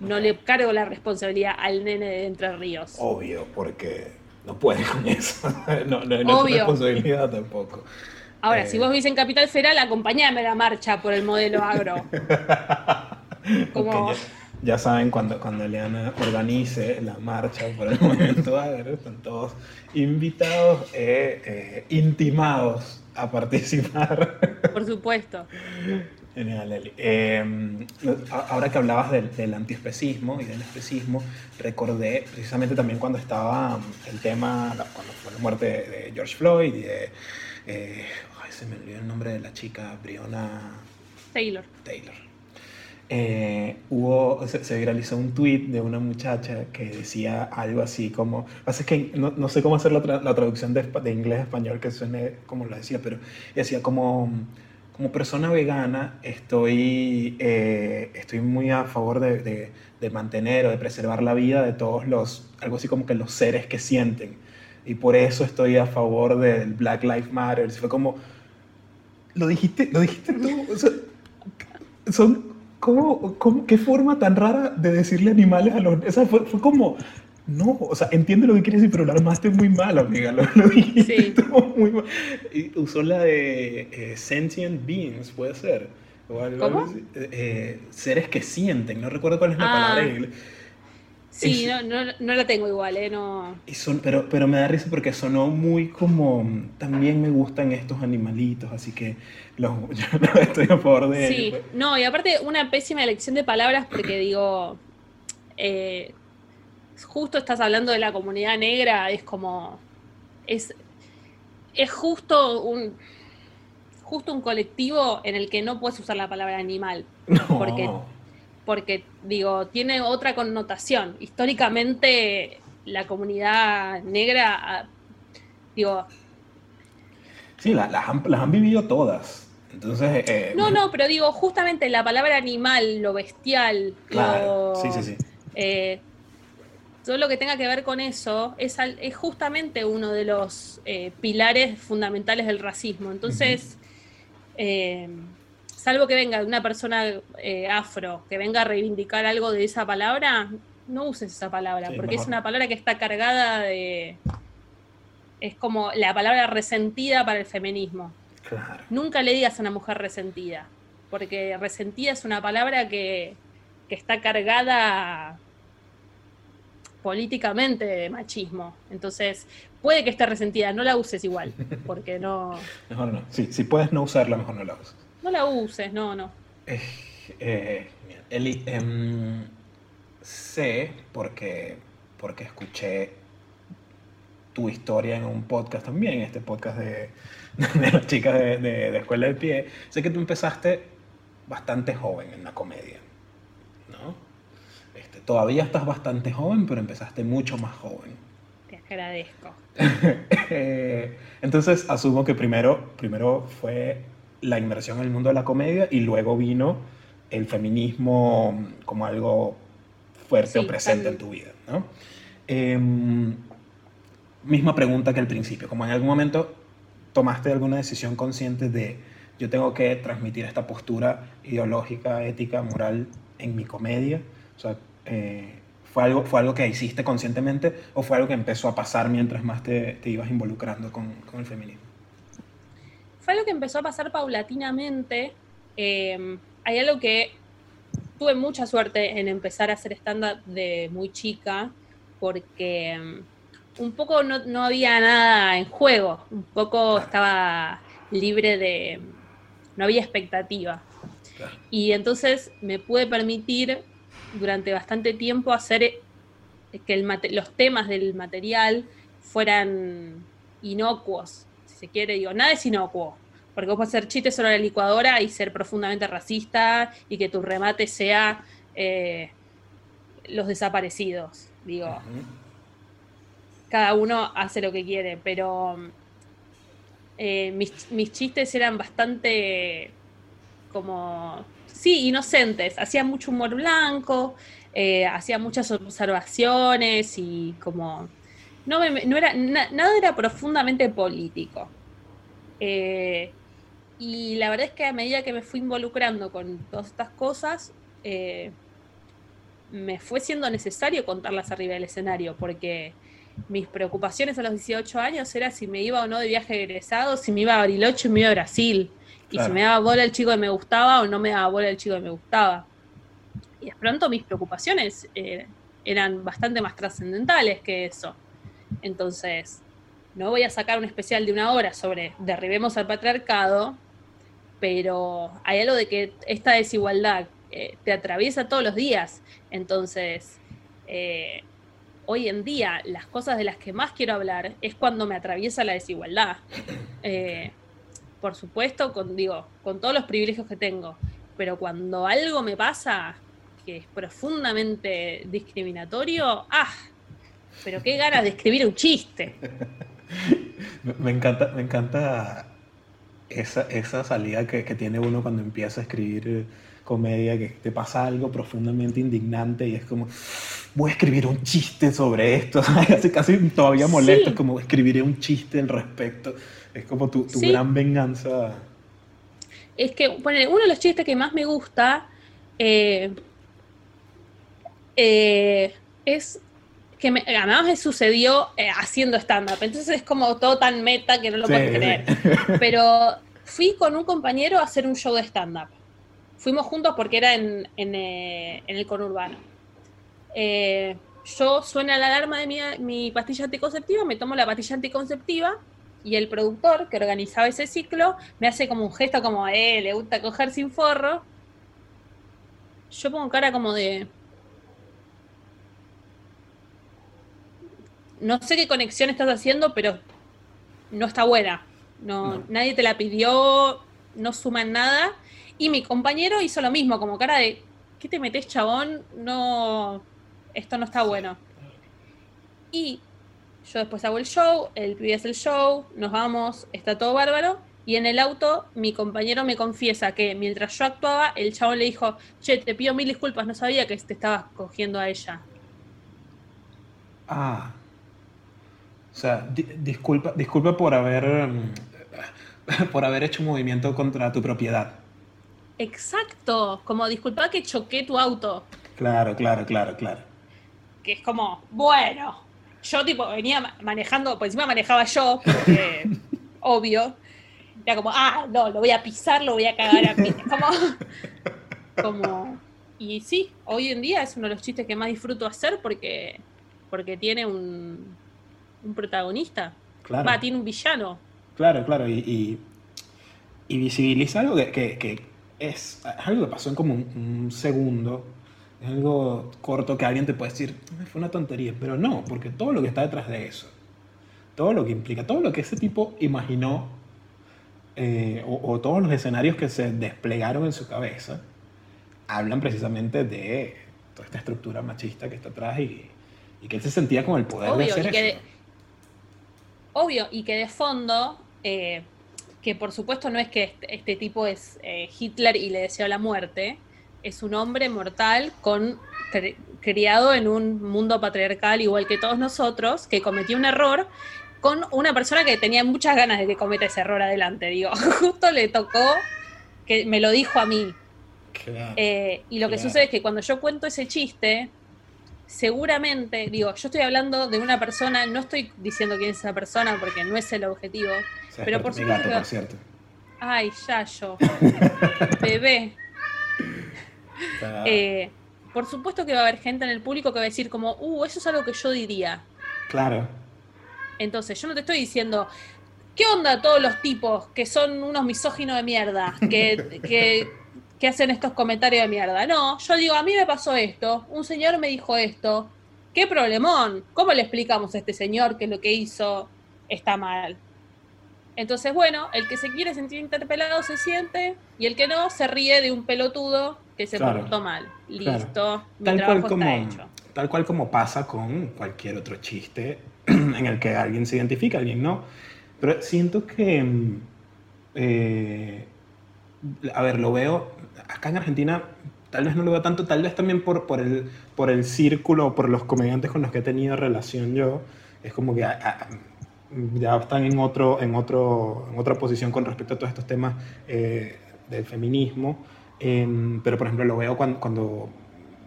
No le cargo la responsabilidad al nene de Entre Ríos. Obvio, porque no puede con eso. [LAUGHS] no, no, es responsabilidad tampoco. Ahora, si eh. vos vivís en Capital Federal, acompañame a la marcha por el modelo agro. [LAUGHS] Como ya saben, cuando, cuando Eliana organice la marcha por el [LAUGHS] movimiento agro, están todos invitados e eh, intimados a participar. Por supuesto. Genial, Eli. Em, ahora que hablabas del, antiespecismo y del especismo, recordé precisamente también cuando estaba el tema, cuando fue la muerte de, George Floyd y de. Eh, ay, se me olvidó el nombre de la chica, Briona. Taylor. Taylor eh, hubo, se, viralizó un tweet de una muchacha que decía algo así como, pasa que no, no, sé cómo hacer la, la traducción de, de, inglés a español que suene como lo decía, pero decía como, como persona vegana estoy, eh, estoy muy a favor de, de, de, mantener o de preservar la vida de todos los, algo así como que los seres que sienten. Y por eso estoy a favor del Black Lives Matter. Fue como, lo dijiste, lo dijiste tú. O sea, son, ¿cómo, cómo, ¿Qué forma tan rara de decirle animales a los... O sea, fue, fue como, no, o sea, entiende lo que quieres decir, pero lo armaste muy mal, amiga. Lo, lo sí. [LAUGHS] muy mal. Usó la de eh, sentient beings, puede ser. O algo ¿Cómo? Así. Eh, seres que sienten, no recuerdo cuál es la ah. palabra en inglés. Sí, es, no, no, no, la tengo igual, ¿eh? No... Y son, pero, pero me da risa porque sonó muy como... También me gustan estos animalitos, así que los, [LAUGHS] yo no estoy a favor de Sí, ellos. no, y aparte una pésima elección de palabras porque digo... Eh, justo estás hablando de la comunidad negra, es como. Es, es justo un. Justo un colectivo en el que no puedes usar la palabra animal. No. Porque, porque, digo, tiene otra connotación. Históricamente, la comunidad negra, digo. Sí, la, han, las han vivido todas. Entonces. Eh, no, no, pero digo, justamente la palabra animal, lo bestial, claro. lo, sí, sí, sí. Eh, todo lo que tenga que ver con eso es, al, es justamente uno de los eh, pilares fundamentales del racismo. Entonces, uh -huh. eh, salvo que venga una persona eh, afro, que venga a reivindicar algo de esa palabra, no uses esa palabra, sí, porque mejor. es una palabra que está cargada de... Es como la palabra resentida para el feminismo. Claro. Nunca le digas a una mujer resentida, porque resentida es una palabra que, que está cargada políticamente machismo. Entonces, puede que esté resentida, no la uses igual, [LAUGHS] porque no... Mejor no. Sí, si puedes no usarla, mejor no la uses. No la uses, no, no. Eh, eh, Eli, eh, sé, porque, porque escuché tu historia en un podcast también, este podcast de, [LAUGHS] de las chicas de, de, de Escuela del Pie, sé que tú empezaste bastante joven en la comedia. Todavía estás bastante joven, pero empezaste mucho más joven. Te agradezco. [LAUGHS] Entonces, asumo que primero, primero fue la inmersión en el mundo de la comedia y luego vino el feminismo como algo fuerte sí, o presente también. en tu vida, ¿no? Eh, misma pregunta que al principio, como en algún momento tomaste alguna decisión consciente de yo tengo que transmitir esta postura ideológica, ética, moral en mi comedia, o sea, eh, ¿fue, algo, ¿Fue algo que hiciste conscientemente o fue algo que empezó a pasar mientras más te, te ibas involucrando con, con, el feminismo? Fue algo que empezó a pasar paulatinamente. Eh, hay algo que tuve mucha suerte en empezar a hacer stand-up de muy chica porque um, un poco no, no, había nada en juego, un poco estaba libre de... no había expectativa. Claro. Y entonces me pude permitir durante bastante tiempo hacer eh, que el, los temas del material fueran inocuos, si se quiere, digo, nada es inocuo, porque vos puedes hacer chistes sobre la licuadora y ser profundamente racista y que tu remate sea eh, los desaparecidos, digo. Uh -huh. Cada uno hace lo que quiere, pero eh, mis, mis chistes eran bastante como sí, inocentes, hacía mucho humor blanco, eh, hacía muchas observaciones y como... No, era, na, nada era profundamente político. Eh, y la verdad es que a medida que me fui involucrando con todas estas cosas, eh, me fue siendo necesario contarlas arriba del escenario, porque mis preocupaciones a los 18 años era si me iba o no de viaje egresado, si me iba a Bariloche o me iba a Brasil. Y si me daba bola el chico que me gustaba o no me daba bola el chico que me gustaba. Y de pronto mis preocupaciones eh, eran bastante más trascendentales que eso. Entonces, no voy a sacar un especial de una hora sobre derribemos al patriarcado, pero hay algo de que esta desigualdad eh, te atraviesa todos los días. Entonces, eh, hoy en día las cosas de las que más quiero hablar es cuando me atraviesa la desigualdad. Eh, por supuesto, con, digo, con todos los privilegios que tengo, pero cuando algo me pasa que es profundamente discriminatorio, ¡ah! Pero qué ganas de escribir un chiste. [LAUGHS] me encanta, me encanta esa, esa salida que, que, tiene uno cuando empieza a escribir comedia, que te pasa algo profundamente indignante y es como, voy a escribir un chiste sobre esto, [LAUGHS] casi, casi todavía molesto, es como escribiré un chiste al respecto, es como tu, tu gran venganza. Es que, bueno, uno de los chistes que más me gusta eh, eh, es que me, además me sucedió eh, haciendo stand-up, entonces es como todo tan meta que no lo puedo creer. [LAUGHS] Pero fui con un compañero a hacer un show de stand-up. Fuimos juntos porque era en, eh, el conurbano. yo suena la alarma de mi, mi pastilla anticonceptiva, me tomo la pastilla anticonceptiva y el productor que organizaba ese ciclo me hace como un gesto como, eh, le gusta coger sin forro. Yo pongo cara como de, no sé qué conexión estás haciendo, pero no está buena. No, Nadie te la pidió, no suma en nada. Y mi compañero hizo lo mismo, como cara de, ¿qué te metes, chabón? No, esto no está bueno. Y yo después hago el show, el pibe hace el show, nos vamos, está todo bárbaro. Y en el auto, mi compañero me confiesa que mientras yo actuaba, el chabón le dijo, che, te pido mil disculpas, no sabía que te estabas cogiendo a ella. Ah. O sea, disculpa, disculpa por haber mm, [LAUGHS] por haber hecho un movimiento contra tu propiedad. Exacto, como disculpa que choqué tu auto. Claro, claro, claro, claro. Que es como, bueno, yo tipo venía manejando, pues encima manejaba yo, porque [LAUGHS] obvio. Era como, ah, no, lo voy a pisar, lo voy a cagar a mí. [LAUGHS] Como, como, y sí, hoy en día es uno de los chistes que más disfruto hacer porque, porque tiene un, un protagonista. Claro. Va, tiene un villano. Claro, claro, y, y, visibiliza algo que, es, algo que pasó en como un, segundo, es algo corto que alguien te puede decir, fue una tontería, pero no, porque todo lo que está detrás de eso, todo lo que implica, todo lo que ese tipo imaginó, eh, o, todos los escenarios que se desplegaron en su cabeza, hablan precisamente de toda esta estructura machista que está atrás y, que él se sentía con el poder de hacer eso obvio, y que de fondo, eh, que por supuesto no es que este, este tipo es eh, Hitler y le deseó la muerte, es un hombre mortal con criado en un mundo patriarcal igual que todos nosotros, que cometió un error con una persona que tenía muchas ganas de que cometa ese error adelante. Digo, [LAUGHS] justo le tocó que me lo dijo a mí. Eh, y lo que sucede es que cuando yo cuento ese chiste, seguramente, digo, yo estoy hablando de una persona, no estoy diciendo quién es esa persona porque no es el objetivo, pero por supuesto. por cierto. Ay, Yayo, [LAUGHS] bebé. Eh, por supuesto que va a haber gente en el público que va a decir como, uh, eso es algo que yo diría. Claro. Entonces, yo no te estoy diciendo, ¿qué onda todos los tipos que son unos misóginos de mierda? Que, que que hacen estos comentarios de mierda. No, yo digo, a mí me pasó esto, un señor me dijo esto, qué problemón, ¿cómo le explicamos a este señor que lo que hizo está mal? Entonces, bueno, el que se quiere sentir interpelado se siente y el que no se ríe de un pelotudo que se portó mal. Listo, tal cual como, hecho. Tal cual como pasa con cualquier otro chiste [CLEARS THROAT] en el que alguien se identifica, alguien no. Pero siento que, mm, eh, a ver, lo veo acá en Argentina tal vez no lo veo tanto, tal vez también por, por, el, por el círculo, por los comediantes con los que he tenido relación yo, es como que ya están en, otro, en, otro, en otra posición con respecto a todos estos temas eh, del feminismo, em, pero por ejemplo lo veo cuando, cuando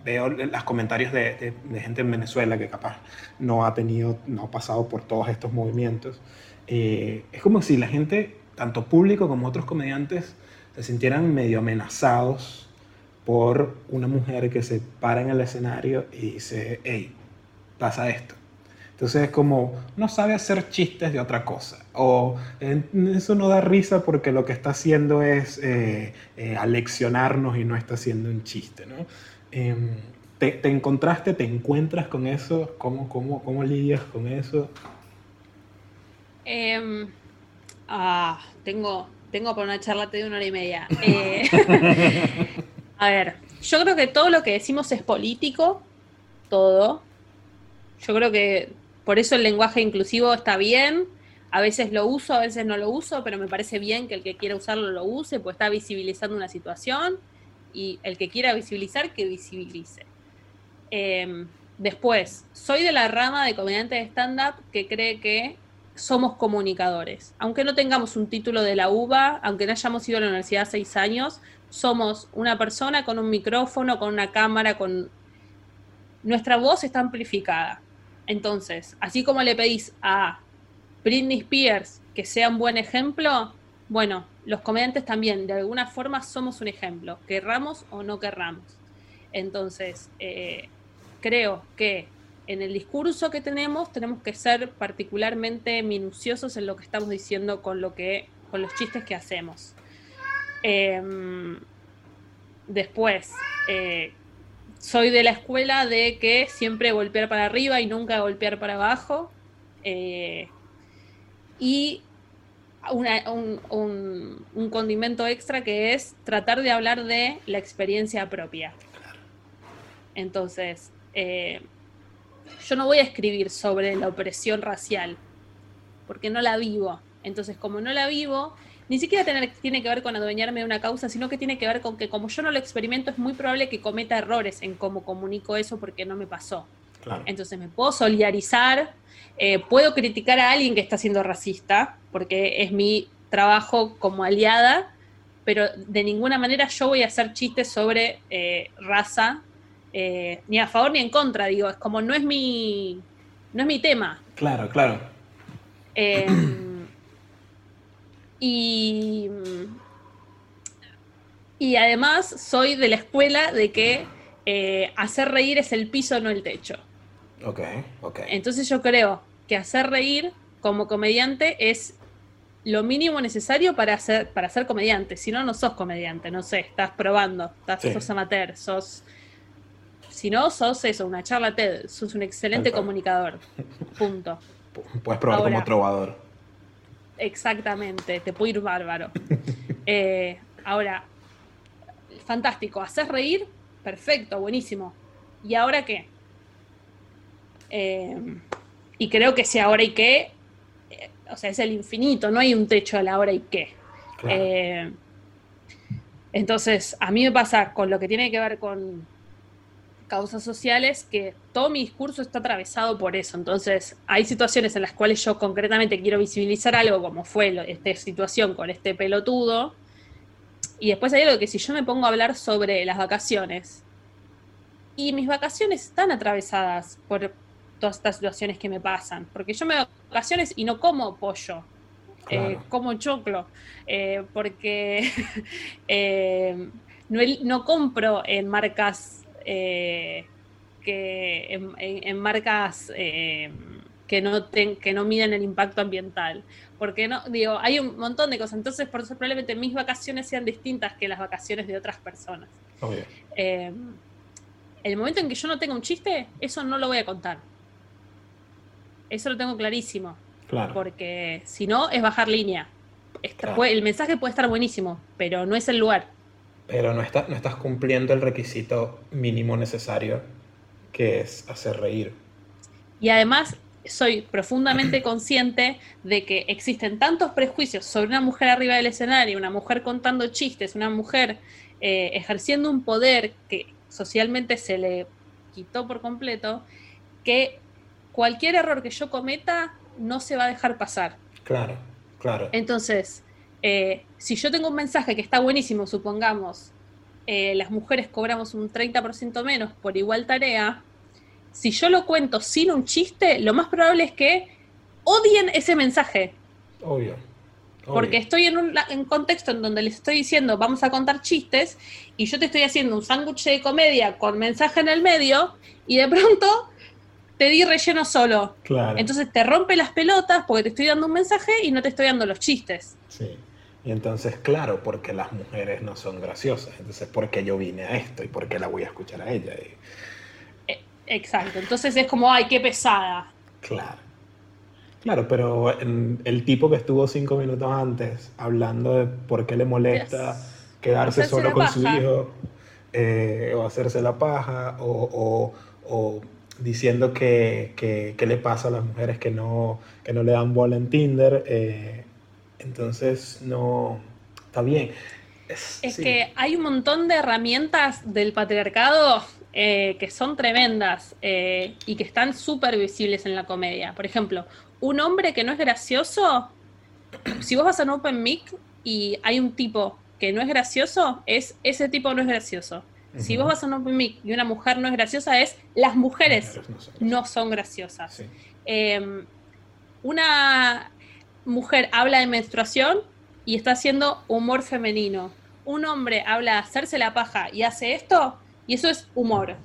veo los comentarios de, de, gente en Venezuela que capaz no ha tenido, no ha pasado por todos estos movimientos. Eh, es como si la gente, tanto público como otros comediantes, se sintieran medio amenazados por una mujer que se para en el escenario y dice, hey, pasa esto. Entonces es como, no sabe hacer chistes de otra cosa. O eso no da risa porque lo que está haciendo es eh, eh, aleccionarnos y no está haciendo un chiste. ¿no? Em, te, encontraste, te encuentras con eso? ¿Cómo, cómo, cómo lidias con eso? Em, ah, tengo, tengo para una charla de una hora y media. [LAUGHS] Eh, [LAUGHS] a ver, yo creo que todo lo que decimos es político, todo. Yo creo que por eso el lenguaje inclusivo está bien. A veces lo uso, a veces no lo uso, pero me parece bien que el que quiera usarlo lo use, pues está visibilizando una situación y el que quiera visibilizar, que visibilice. Em, después, soy de la rama de comediante de stand-up que cree que somos comunicadores. Aunque no tengamos un título de la UBA, aunque no hayamos ido a la universidad seis años, somos una persona con un micrófono, con una cámara, con... Nuestra voz está amplificada. Entonces, así como le pedís a Britney Spears que sea un buen ejemplo, bueno, los comediantes también, de alguna forma somos un ejemplo, querramos o no querramos. Entonces, eh, creo que en el discurso que tenemos tenemos que ser particularmente minuciosos en lo que estamos diciendo con lo que con los chistes que hacemos. Em, después, eh, soy de la escuela de que siempre golpear para arriba y nunca golpear para abajo. Eh, y un, condimento extra que es tratar de hablar de la experiencia propia. Entonces, eh, yo no voy a escribir sobre la opresión racial, porque no la vivo. Entonces, como no la vivo, ni siquiera tiene que ver con adueñarme de una causa, sino que tiene que ver con que como yo no lo experimento, es muy probable que cometa errores en cómo comunico eso porque no me pasó. Entonces me puedo solidarizar, eh, puedo criticar a alguien que está siendo racista, porque es mi trabajo como aliada, pero de ninguna manera yo voy a hacer chistes sobre eh, raza, eh, ni a favor ni en contra, digo, es como no es mi, no es mi tema. Claro, claro. y, y además soy de la escuela de que hacer reír es el piso, no el techo. Ok, ok. Entonces yo creo que hacer reír como comediante es lo mínimo necesario para ser, para ser comediante. Si no, no sos comediante, no sé, estás probando, estás, sos amateur, sos... Si no, sos eso, una charla TED, sos un excelente comunicador. [LAUGHS] Punto. Puedes probar como trovador. Exactamente, te puede ir bárbaro. [LAUGHS] Eh, ahora, fantástico, hacer reír, perfecto, buenísimo. ¿Y ahora qué? Eh, y creo que si ahora y qué, eh, o sea, es el infinito, no hay un techo a la hora y qué. Entonces, a mí me pasa con lo que tiene que ver con causas sociales que todo mi discurso está atravesado por eso. Entonces, hay situaciones en las cuales yo concretamente quiero visibilizar algo, como fue esta situación con este pelotudo. Y después hay algo que si yo me pongo a hablar sobre las vacaciones, y mis vacaciones están atravesadas por todas estas situaciones que me pasan. Porque yo me doy vacaciones y no como pollo, eh, como choclo, eh, porque [LAUGHS] eh, no, compro en marcas que en, marcas que no que no miden el impacto ambiental. Porque no, digo, hay un montón de cosas. Entonces, por eso probablemente mis vacaciones sean distintas que las vacaciones de otras personas. el momento en que yo no tenga un chiste, eso no lo voy a contar. Eso lo tengo clarísimo. Claro. Porque si no, es bajar línea. el mensaje puede estar buenísimo, pero no es el lugar. Pero no, está, no estás cumpliendo el requisito mínimo necesario, que es hacer reír. Y además, soy profundamente [CLEARS THROAT] consciente de que existen tantos prejuicios sobre una mujer arriba del escenario, una mujer contando chistes, una mujer eh, ejerciendo un poder que socialmente se le quitó por completo, que cualquier error que yo cometa no se va a dejar pasar. Claro, claro. Entonces, eh, si yo tengo un mensaje que está buenísimo, supongamos, eh, las mujeres cobramos un 30% menos por igual tarea, si yo lo cuento sin un chiste, lo más probable es que odien ese mensaje. Obvio. Porque estoy en un en contexto en donde les estoy diciendo vamos a contar chistes y yo te estoy haciendo un sándwich de comedia con mensaje en el medio y de pronto te di relleno solo. Claro. Entonces te rompe las pelotas porque te estoy dando un mensaje y no te estoy dando los chistes. Sí. Y entonces, claro, porque las mujeres no son graciosas. Entonces, ¿por qué yo vine a esto y por qué la voy a escuchar a ella? E, exacto. Entonces es como, ay, qué pesada. Claro. Claro, pero el tipo que estuvo cinco minutos antes hablando de por qué le molesta quedarse solo con su hijo, eh, o hacerse la paja, o diciendo que, que, le pasa a las mujeres que no, que no le dan bola en Tinder. Eh, entonces, no, está bien. Es, que hay un montón de herramientas del patriarcado eh, que son tremendas eh, y que están súper visibles en la comedia. Por ejemplo, un hombre que no es gracioso, [CLEARS THROAT] si vos vas a un open mic y hay un tipo que no es gracioso, es ese tipo no es gracioso. Si vos vas a un open mic y una mujer no es graciosa, es las mujeres no son, graciosas. Em, una mujer habla de menstruación y está haciendo humor femenino. Un hombre habla de hacerse la paja y hace esto, y eso es humor.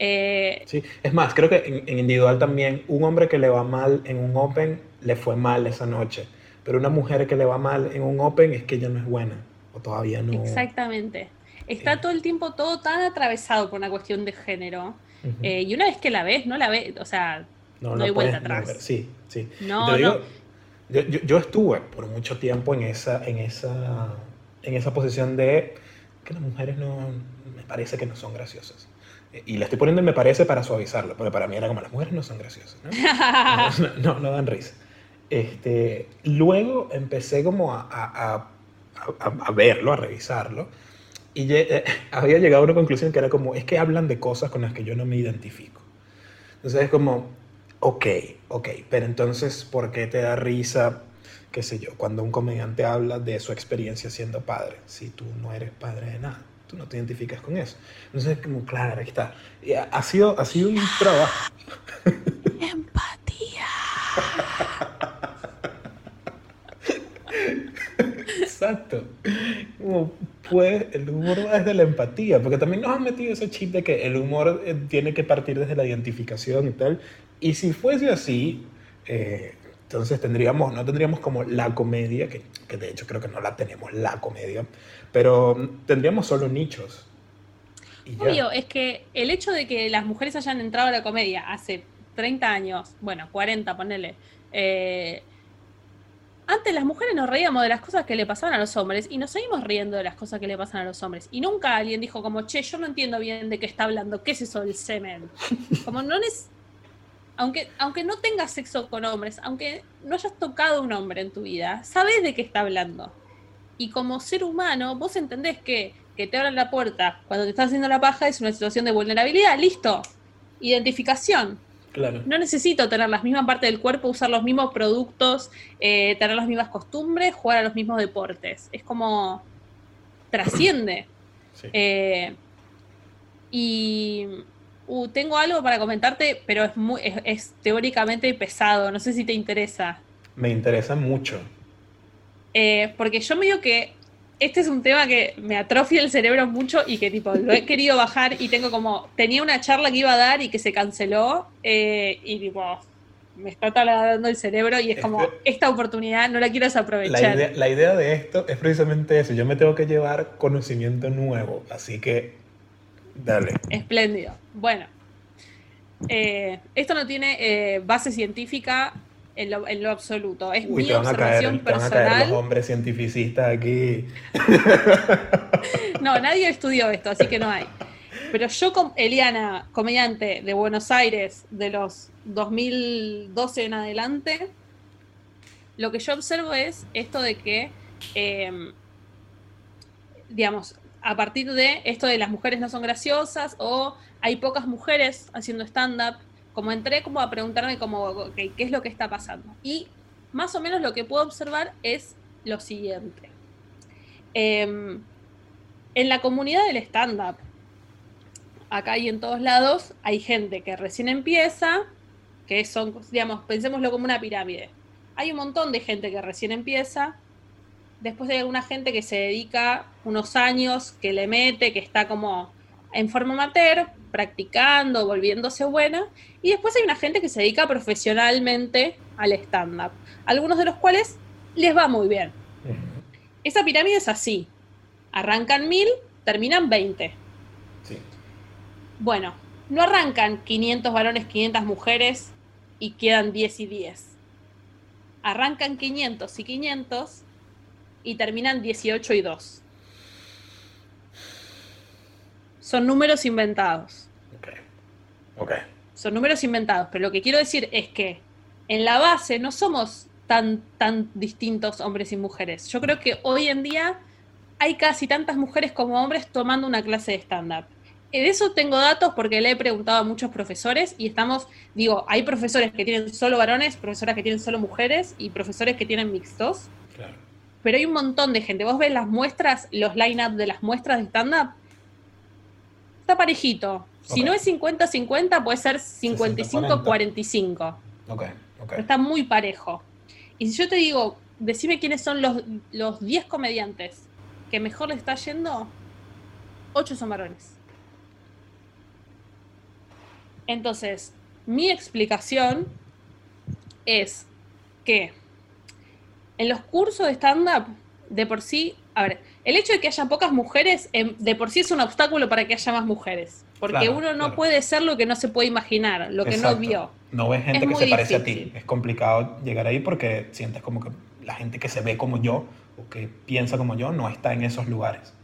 Eh, sí, es más, creo que en, individual también, un hombre que le va mal en un Open, le fue mal esa noche. Pero una mujer que le va mal en un Open es que ella no es buena, o todavía no. Exactamente. Está eh. todo el tiempo todo tan atravesado por una cuestión de género. Eh, y una vez que la ves, no la ves, o sea, no, hay vuelta atrás. Sí, sí. No, Yo, yo, estuve por mucho tiempo en esa, en esa, en esa posición de que las mujeres no, me parece que no son graciosas. Y le estoy poniendo me parece para suavizarlo, porque para mí era como las mujeres no son graciosas, ¿no? [LAUGHS] no, dan risa. Este, luego empecé como a, a, a, verlo, a revisarlo, y eh, había llegado a una conclusión que era como, es que hablan de cosas con las que yo no me identifico. Entonces es como, ok, ok, pero entonces, ¿por qué te da risa qué sé yo, cuando un comediante habla de su experiencia siendo padre, si tú no eres padre de nada, tú no te identificas con eso. Entonces, como, claro, ahí está. ha, sido, ha sido un trabajo. [LAUGHS] Empatía. Exacto. Como, pues, el humor va desde la empatía, porque también nos han metido ese chip de que el humor eh, tiene que partir desde la identificación y tal. Y si fuese así, eh, entonces tendríamos, no tendríamos como la comedia, que, que, de hecho creo que no la tenemos la comedia, pero tendríamos solo nichos. Obvio, es que el hecho de que las mujeres hayan entrado a la comedia hace 30 años, bueno, 40, ponele. Eh, antes las mujeres nos reíamos de las cosas que le pasaban a los hombres y nos seguimos riendo de las cosas que le pasan a los hombres. Y nunca alguien dijo como, che, yo no entiendo bien de qué está hablando, ¿qué es eso del semen? [LAUGHS] Como no es aunque, aunque no tengas sexo con hombres, aunque no hayas tocado un hombre en tu vida, sabes de qué está hablando. Y como ser humano, vos entendés que que te abran la puerta cuando te estás haciendo la paja es una situación de vulnerabilidad, listo. Identificación. Claro. No necesito tener las mismas partes del cuerpo, usar los mismos productos, eh, tener las mismas costumbres, jugar a los mismos deportes. Es como trasciende. Eh, y Uh, tengo algo para comentarte, pero es, muy, es, teóricamente pesado. No sé si te interesa. Me interesa mucho. Eh, porque yo me digo que este es un tema que me atrofia el cerebro mucho y que tipo lo he querido bajar y tengo como tenía una charla que iba a dar y que se canceló eh, y tipo me está taladrando el cerebro y es como esta oportunidad no la quiero desaprovechar. La idea, la idea de esto es precisamente eso. Yo me tengo que llevar conocimiento nuevo, así que Dale. Espléndido. Bueno, eh, esto no tiene eh, base científica en lo, absoluto. Es mi observación personal. los hombres cientificistas aquí. [LAUGHS] no, nadie estudió esto, así que no hay. Pero yo, como Eliana, comediante de Buenos Aires de los 2012 en adelante, lo que yo observo es esto de que, eh, digamos, a partir de esto de las mujeres no son graciosas o hay pocas mujeres haciendo stand-up, como entré como a preguntarme como, qué es lo que está pasando. Y más o menos lo que puedo observar es lo siguiente. Em, en la comunidad del stand-up, acá y en todos lados, hay gente que recién empieza, que son, digamos, pensémoslo como una pirámide. Hay un montón de gente que recién empieza, Después hay alguna gente que se dedica unos años, que le mete, que está como en forma amateur, practicando, volviéndose buena. Y después hay una gente que se dedica profesionalmente al stand-up. Algunos de los cuales les va muy bien. Esa pirámide es así. Arrancan mil, terminan 20. Bueno, no arrancan 500 varones, 500 mujeres y quedan 10 y 10. Arrancan 500 y 500 y terminan 18 y 2. Son números inventados. Son números inventados, pero lo que quiero decir es que en la base no somos tan, tan distintos hombres y mujeres. Yo creo que hoy en día hay casi tantas mujeres como hombres tomando una clase de stand-up. De eso tengo datos porque le he preguntado a muchos profesores y estamos, digo, hay profesores que tienen solo varones, profesoras que tienen solo mujeres y profesores que tienen mixtos. Claro. Pero hay un montón de gente. Vos ves las muestras, los line-up de las muestras de stand-up. Está parejito. Si no es 50-50, puede ser 55-45. Ok, ok. está muy parejo. Y si yo te digo, decime quiénes son los, los 10 comediantes que mejor le está yendo, 8 son varones. Entonces, mi explicación es que en los cursos de stand-up, de por sí, a ver, el hecho de que haya pocas mujeres, em, de por sí es un obstáculo para que haya más mujeres. Porque uno no puede ser lo que no se puede imaginar, lo que no vio. No ves gente que se parece a ti. Es complicado llegar ahí porque sientes como que la gente que se ve como yo o que piensa como yo no está en esos lugares.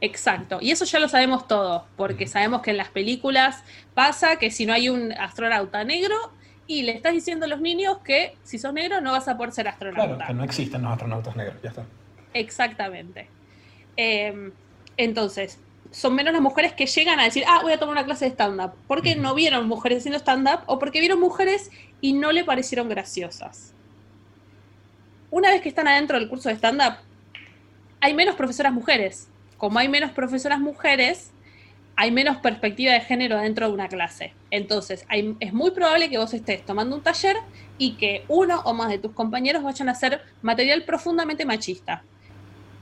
Exacto, y eso ya lo sabemos todos, porque sabemos que en las películas pasa que si no hay un astronauta negro y le estás diciendo a los niños que si sos negro no vas a poder ser astronauta. Claro, que no existen los astronautas negros, ya está. Exactamente. Em, entonces, son menos las mujeres que llegan a decir, ah, voy a tomar una clase de stand-up, porque no vieron mujeres haciendo stand-up o porque vieron mujeres y no le parecieron graciosas. Una vez que están adentro del curso de stand-up, hay menos profesoras mujeres. Como hay menos profesoras mujeres, hay menos perspectiva de género dentro de una clase. Entonces, es muy probable que vos estés tomando un taller y que uno o más de tus compañeros vayan a hacer material profundamente machista,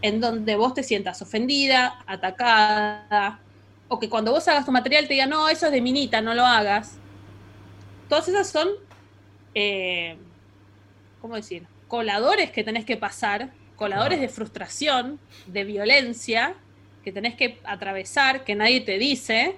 en donde vos te sientas ofendida, atacada, o que cuando vos hagas tu material te digan, no, eso es de minita, no lo hagas. Todas esas son, eh, ¿cómo decir? Coladores que tenés que pasar, coladores de frustración, de violencia, que tenés que atravesar, que nadie te dice,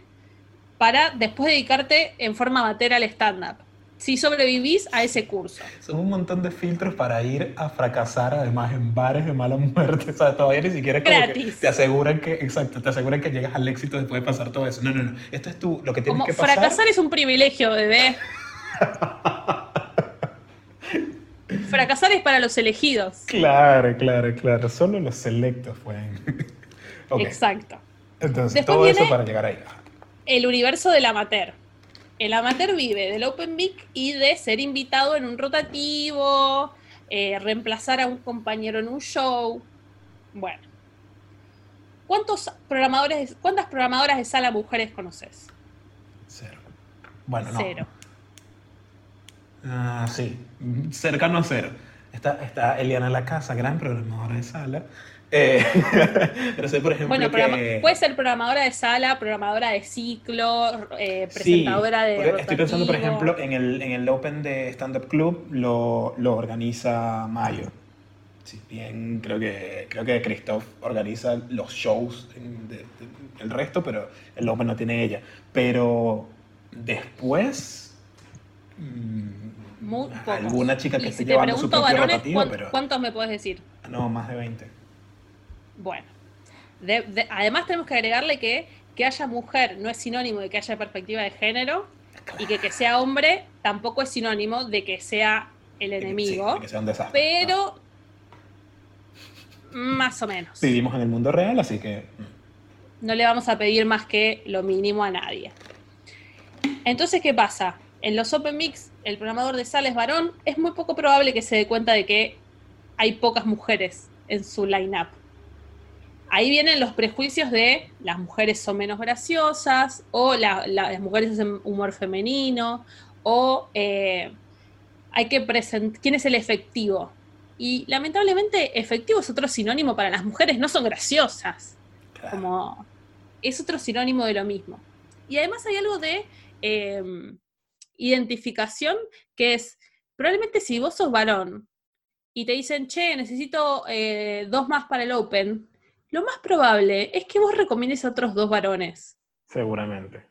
para después dedicarte en forma amateur al stand-up. Si sobrevivís a ese curso. Son un montón de filtros para ir a fracasar, además, en bares de mala muerte. [LAUGHS] O sea, todavía ni siquiera te aseguran que, exacto, te aseguran que llegas al éxito después de pasar todo eso. No, no, no. Esto es tú, lo que tienes que pasar. Fracasar es un privilegio, bebé. [LAUGHS] fracasar es para los elegidos. Claro, claro, claro. Solo los selectos pueden. [LAUGHS] Exacto. Entonces, todo eso para llegar ahí. El universo del amateur. El amateur vive del Open Mic y de ser invitado en un rotativo, eh, reemplazar a un compañero en un show. Bueno. ¿Cuántos programadores, ¿Cuántas programadoras de sala mujeres conoces? Cero. Bueno, no. Cero. Ah, sí, cercano a cero. Está, está Eliana en la casa, gran programadora de sala. Eh, [LAUGHS] pero sé, por ejemplo, bueno, puede ser programadora de sala, programadora de ciclo, eh, presentadora de. Estoy pensando, por ejemplo, en el, en el Open de Stand Up Club lo, lo organiza Mayo. Sí, bien, creo que, creo que Christoph organiza los shows, el resto, pero el Open no tiene ella. Pero después. Muy alguna chica que esté llevando su propio rotativo, pero... ¿Cuántos me puedes decir? No, más de 20. Bueno, además tenemos que agregarle que que haya mujer no es sinónimo de que haya perspectiva de género y que que sea hombre tampoco es sinónimo de que sea el enemigo. Pero más o menos. Vivimos en el mundo real, así que... Mm. No le vamos a pedir más que lo mínimo a nadie. Entonces, ¿qué pasa? En los Open Mix, el programador de sales varón, es muy poco probable que se dé cuenta de que hay pocas mujeres en su line-up ahí vienen los prejuicios de las mujeres son menos graciosas, o las mujeres hacen humor femenino, o eh, hay que presentar, ¿quién es el efectivo? Y lamentablemente efectivo es otro sinónimo para las mujeres, no son graciosas. Como es otro sinónimo de lo mismo. Y además hay algo de em, identificación que es, probablemente si vos sos varón y te dicen, che, necesito eh, dos más para el Open, lo más probable es que vos recomiendes a otros dos varones. Seguramente.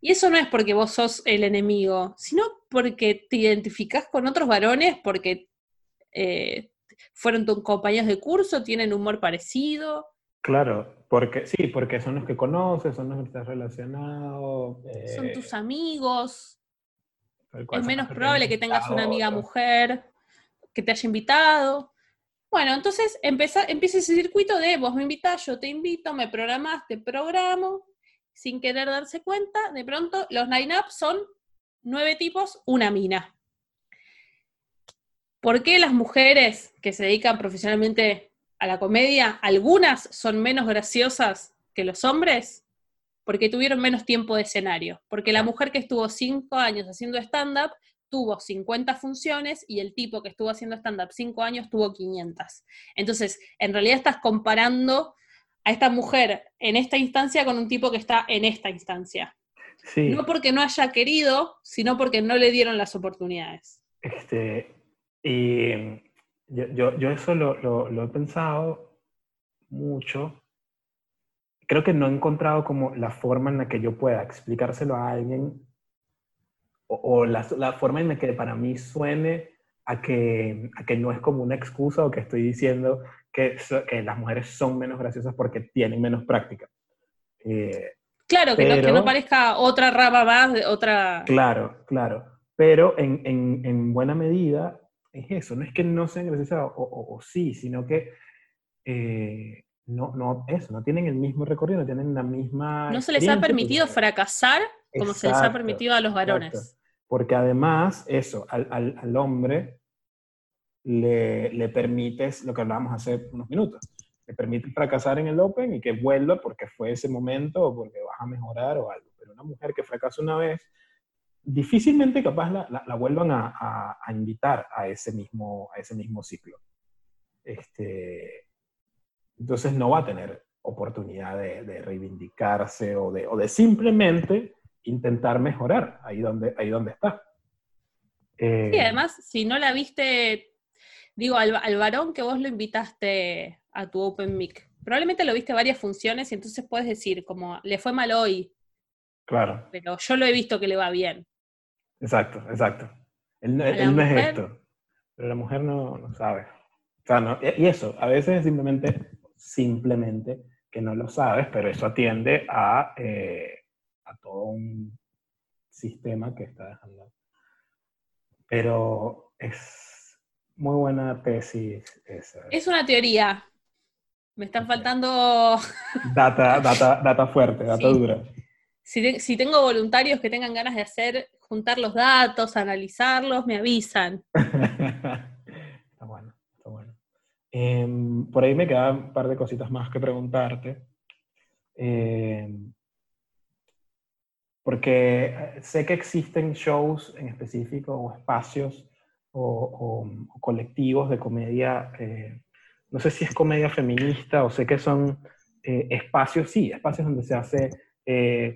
Y eso no es porque vos sos el enemigo, sino porque te identificás con otros varones, porque eh, fueron tus compañeros de curso, tienen humor parecido. Claro, porque sí, porque son los que conoces, son los que estás relacionado. son eh, tus amigos. Es menos probable que tengas una amiga mujer que te haya invitado. Bueno, entonces empieza, ese circuito de vos me invitas, yo te invito, me programas, te programo, sin querer darse cuenta, de pronto los line-up son nueve tipos, una mina. ¿Por qué las mujeres que se dedican profesionalmente a la comedia, algunas son menos graciosas que los hombres? Porque tuvieron menos tiempo de escenario. Porque la mujer que estuvo cinco años haciendo stand-up tuvo 50 funciones y el tipo que estuvo haciendo stand-up 5 años tuvo 500. Entonces, en realidad estás comparando a esta mujer en esta instancia con un tipo que está en esta instancia. No porque no haya querido, sino porque no le dieron las oportunidades. Este, y yo, yo, eso lo, lo, he pensado mucho. Creo que no he encontrado como la forma en la que yo pueda explicárselo a alguien o, la, la, forma en la que para mí suene a que, a que no es como una excusa o que estoy diciendo que, que las mujeres son menos graciosas porque tienen menos práctica. Eh, claro, que, no, que, no, parezca otra raba más, de otra... Claro, claro. Pero en, en, en, buena medida es eso, no es que no sean graciosas o, o, sí, sino que eh, no, no, eso, no tienen el mismo recorrido, no tienen la misma... No se les ha permitido fracasar como se les ha permitido a los varones. Porque además, eso, al, al, al hombre le, le, permites lo que hablábamos hace unos minutos. Le permite fracasar en el Open y que vuelva porque fue ese momento o porque vas a mejorar o algo. Pero una mujer que fracasa una vez, difícilmente capaz la, la, vuelvan a, a, invitar a ese mismo, a ese mismo ciclo. Este, entonces no va a tener oportunidad de, de reivindicarse o de, o de simplemente intentar mejorar ahí donde, ahí donde está. sí, eh, además, si no la viste, digo, al, varón que vos lo invitaste a tu Open Mic, probablemente lo viste varias funciones y entonces puedes decir, como, le fue mal hoy. Claro. Pero yo lo he visto que le va bien. Exacto, exacto. Él, no es esto, pero la mujer no, no sabe. O sea, no, y eso, a veces es simplemente, simplemente que no lo sabes, pero eso atiende a... Eh, todo un sistema que está dejando. Pero es muy buena tesis esa. Es una teoría. Me están faltando... [LAUGHS] Data, data, data fuerte, data dura. Si, si, tengo voluntarios que tengan ganas de hacer, juntar los datos, analizarlos, me avisan. [LAUGHS] está bueno, está bueno. Em, por ahí me quedan un par de cositas más que preguntarte. Eh, porque eh, sé que existen shows en específico o espacios o, colectivos de comedia, eh, no sé si es comedia feminista o sé que son eh, espacios, sí, espacios donde se hace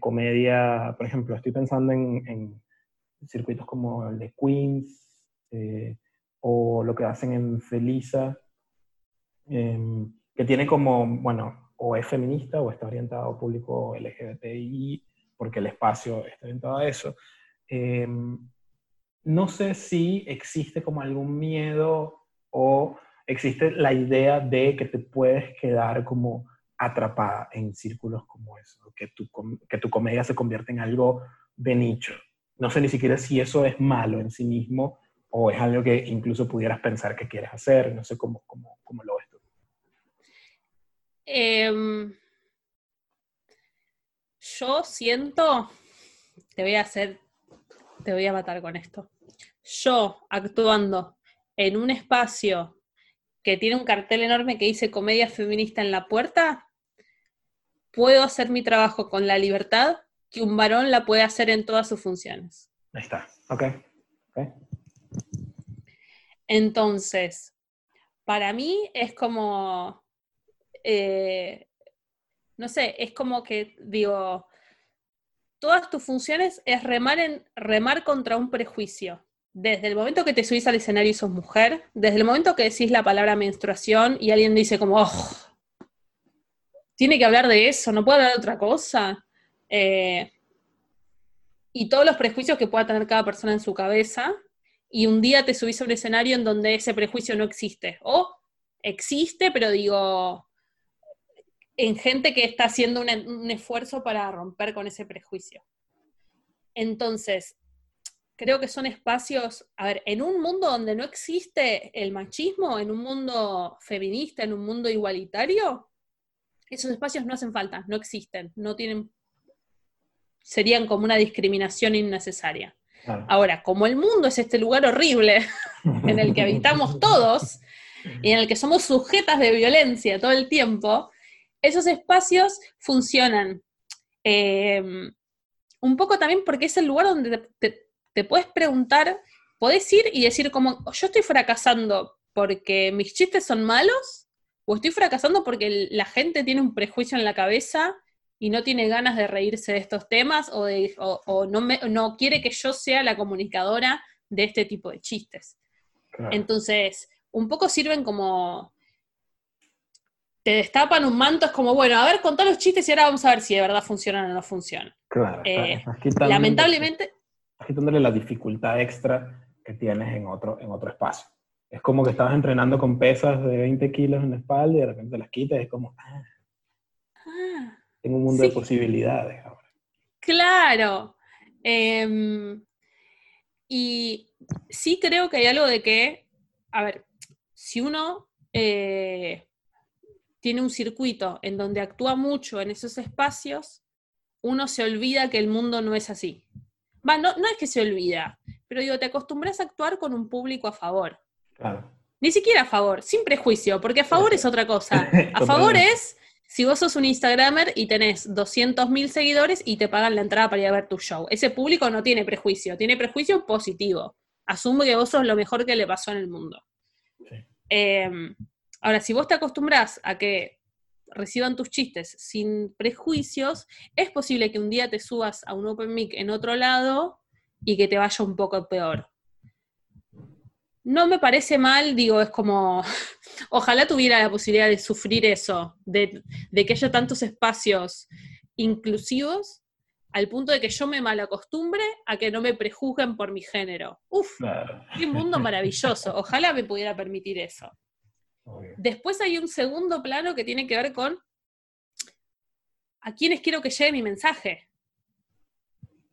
comedia, por ejemplo, estoy pensando en, circuitos como el de Queens o lo que hacen en Felisa, em, que tiene como, bueno, o es feminista o está orientado a público LGBTI porque el espacio está orientado a eso. Em, no sé si existe como algún miedo o existe la idea de que te puedes quedar como atrapada en círculos como eso, que tu, que tu comedia se convierte en algo de nicho. No sé ni siquiera si eso es malo en sí mismo o es algo que incluso pudieras pensar que quieres hacer, no sé cómo, cómo, cómo lo ves tú. Eh, yo siento, te voy a hacer, te voy a matar con esto. Yo actuando en un espacio que tiene un cartel enorme que dice comedia feminista en la puerta, puedo hacer mi trabajo con la libertad que un varón la puede hacer en todas sus funciones. Ahí está, ok. okay. Entonces, para mí es como eh, no sé, es como que, digo, todas tus funciones es remar, en, remar contra un prejuicio. Desde el momento que te subís al escenario y sos mujer, desde el momento que decís la palabra menstruación y alguien dice como, oh, tiene que hablar de eso, no puede hablar de otra cosa. Eh, y todos los prejuicios que pueda tener cada persona en su cabeza, y un día te subís a un escenario en donde ese prejuicio no existe. O existe, pero digo, en gente que está haciendo un esfuerzo para romper con ese prejuicio. Entonces, creo que son espacios, a ver, en un mundo donde no existe el machismo, en un mundo feminista, en un mundo igualitario, esos espacios no hacen falta, no existen, no tienen, serían como una discriminación innecesaria. Ahora, como el mundo es este lugar horrible en el que habitamos [LAUGHS] todos y en el que somos sujetas de violencia todo el tiempo, esos espacios funcionan eh, un poco también porque es el lugar donde te, te puedes preguntar, podés ir y decir como, yo estoy fracasando porque mis chistes son malos, o estoy fracasando porque la gente tiene un prejuicio en la cabeza y no tiene ganas de reírse de estos temas o, de, no, no quiere que yo sea la comunicadora de este tipo de chistes. Entonces, un poco sirven como... Te destapan un manto, es como, bueno, a ver, contá los chistes y ahora vamos a ver si de verdad funcionan o no funcionan. Claro. Eh, lamentablemente quitándole la dificultad extra que tienes en otro, en otro espacio. Es como que estabas entrenando con pesas de 20 kilos en la espalda y de repente las quitas y es como, ah, ah tengo un mundo de posibilidades ahora. Claro. Em, y sí creo que hay algo de que, a ver, si uno eh, tiene un circuito en donde actúa mucho en esos espacios, uno se olvida que el mundo no es así no, es que se olvida, pero digo, te acostumbras a actuar con un público a favor. Claro. Ni siquiera a favor, sin prejuicio, porque a favor es otra cosa. [LAUGHS] A favor es si vos sos un Instagramer y tenés 200.000 seguidores y te pagan la entrada para ir a ver tu show. Ese público no tiene prejuicio, tiene prejuicio positivo. Asume que vos sos lo mejor que le pasó en el mundo. Em, ahora, si vos te acostumbras a que reciban tus chistes sin prejuicios, es posible que un día te subas a un open mic en otro lado y que te vaya un poco peor. No me parece mal, digo, es como, [LAUGHS] ojalá tuviera la posibilidad de sufrir eso, de, que haya tantos espacios inclusivos al punto de que yo me malacostumbre a que no me prejuzguen por mi género. Uf, qué mundo maravilloso. [LAUGHS] Ojalá me pudiera permitir eso. Después hay un segundo plano que tiene que ver con a quiénes quiero que llegue mi mensaje.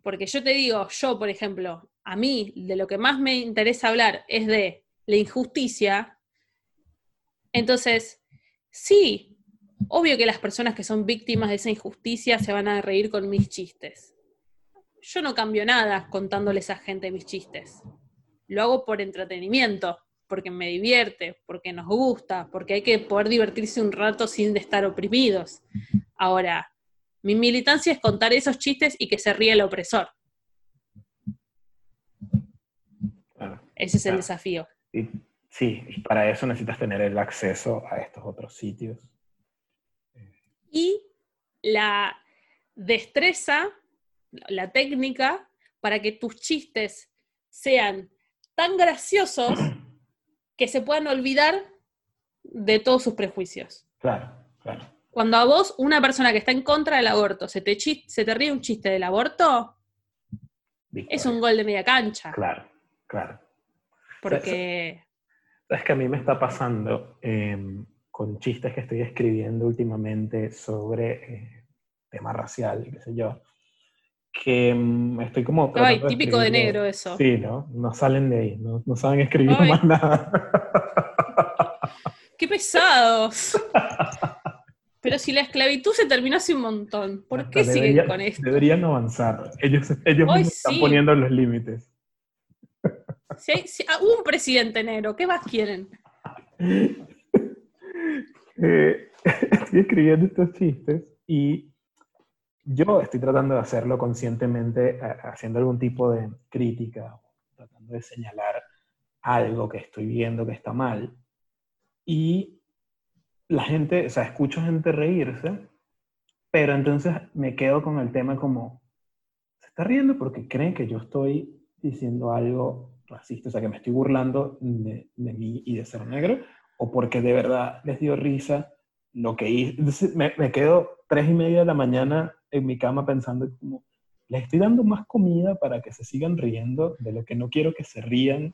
Porque yo te digo, yo, por ejemplo, a mí de lo que más me interesa hablar es de la injusticia. Entonces, sí, obvio que las personas que son víctimas de esa injusticia se van a reír con mis chistes. Yo no cambio nada contándoles a gente mis chistes. Lo hago por entretenimiento porque me divierte, porque nos gusta, porque hay que poder divertirse un rato sin estar oprimidos. Ahora, mi militancia es contar esos chistes y que se ríe el opresor. Ese es el desafío. sí, y para eso necesitas tener el acceso a estos otros sitios. Y la destreza, la técnica para que tus chistes sean tan graciosos que se puedan olvidar de todos sus prejuicios. Claro, claro. Cuando a vos, una persona que está en contra del aborto, se te, se te ríe un chiste del aborto, es un gol de media cancha. Claro, claro. Porque... ¿Sabes que a mí me está pasando em, con chistes que estoy escribiendo últimamente sobre eh, tema racial, qué sé yo? Que mm, estoy como... Ay, típico de, negro eso. Sí, ¿no? No salen de ahí, no, no saben escribir más nada. [LAUGHS] ¡Qué pesados! Pero si la esclavitud se terminó hace un montón, ¿por qué siguen con esto? Deberían avanzar. Ellos, ellos mismos están poniendo los límites. Si hay, ah, un presidente negro, ¿qué más quieren? [LAUGHS] Eh, [LAUGHS] estoy escribiendo estos chistes y yo estoy tratando de hacerlo conscientemente, haciendo algún tipo de crítica, tratando de señalar algo que estoy viendo que está mal. Y la gente, o sea, escucho gente reírse, pero entonces me quedo con el tema como, se está riendo porque creen que yo estoy diciendo algo racista, o sea, que me estoy burlando de, mí y de ser negro, o porque de verdad les dio risa lo que hice. Entonces me, me quedo tres y media de la mañana en mi cama pensando como, les estoy dando más comida para que se sigan riendo de lo que no quiero que se rían,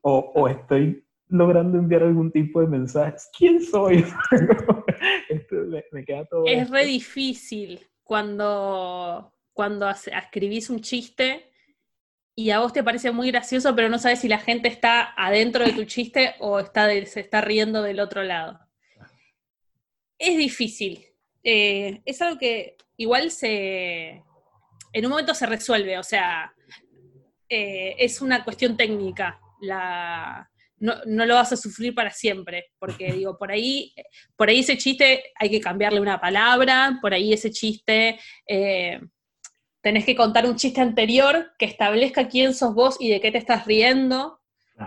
o, o estoy logrando enviar algún tipo de mensajes. ¿Quién soy? [LAUGHS] me, queda todo. Es re difícil cuando, cuando escribís un chiste y a vos te parece muy gracioso, pero no sabes si la gente está adentro de tu chiste o está se está riendo del otro lado. Es difícil. Eh, es algo que igual se. En un momento se resuelve, o sea, eh, es una cuestión técnica. La, no, lo vas a sufrir para siempre, porque [LAUGHS] digo, por ahí, por ahí ese chiste hay que cambiarle una palabra, por ahí ese chiste eh, tenés que contar un chiste anterior que establezca quién sos vos y de qué te estás riendo,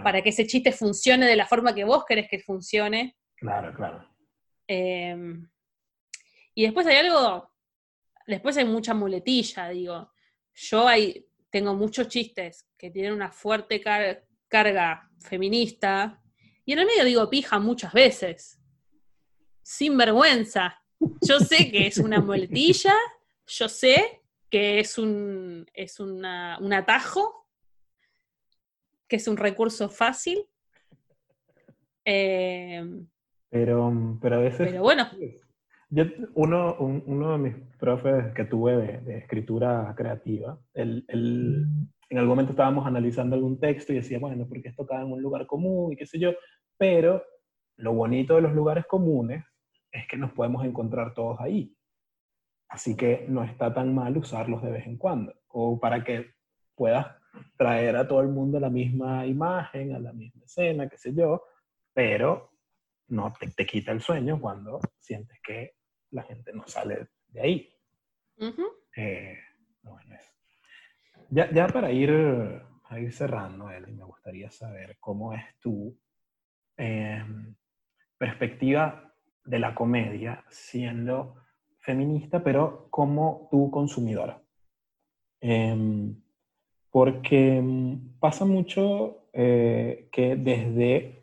para que ese chiste funcione de la forma que vos querés que funcione. Claro, claro. Em, y después hay algo, después hay mucha muletilla, digo. Yo hay, tengo muchos chistes que tienen una fuerte carga feminista, y en el medio digo pija muchas veces, sin vergüenza. Yo sé que es una muletilla, yo sé que es un, es un atajo, que es un recurso fácil. Eh, pero, pero a veces... Pero bueno. Yo, uno, uno de mis profes que tuve de, escritura creativa, él, en algún momento estábamos analizando algún texto y decía, bueno, porque esto cae en un lugar común y qué sé yo, pero lo bonito de los lugares comunes es que nos podemos encontrar todos ahí. Así que no está tan mal usarlos de vez en cuando, o para que puedas traer a todo el mundo la misma imagen, a la misma escena, qué sé yo, pero no te, quita el sueño cuando sientes que la gente no sale de ahí. Eh, ya, ya, para ir, ir cerrando, Eli, me gustaría saber cómo es tu em, perspectiva de la comedia siendo feminista, pero como tu consumidora. Em, porque em, pasa mucho eh, que desde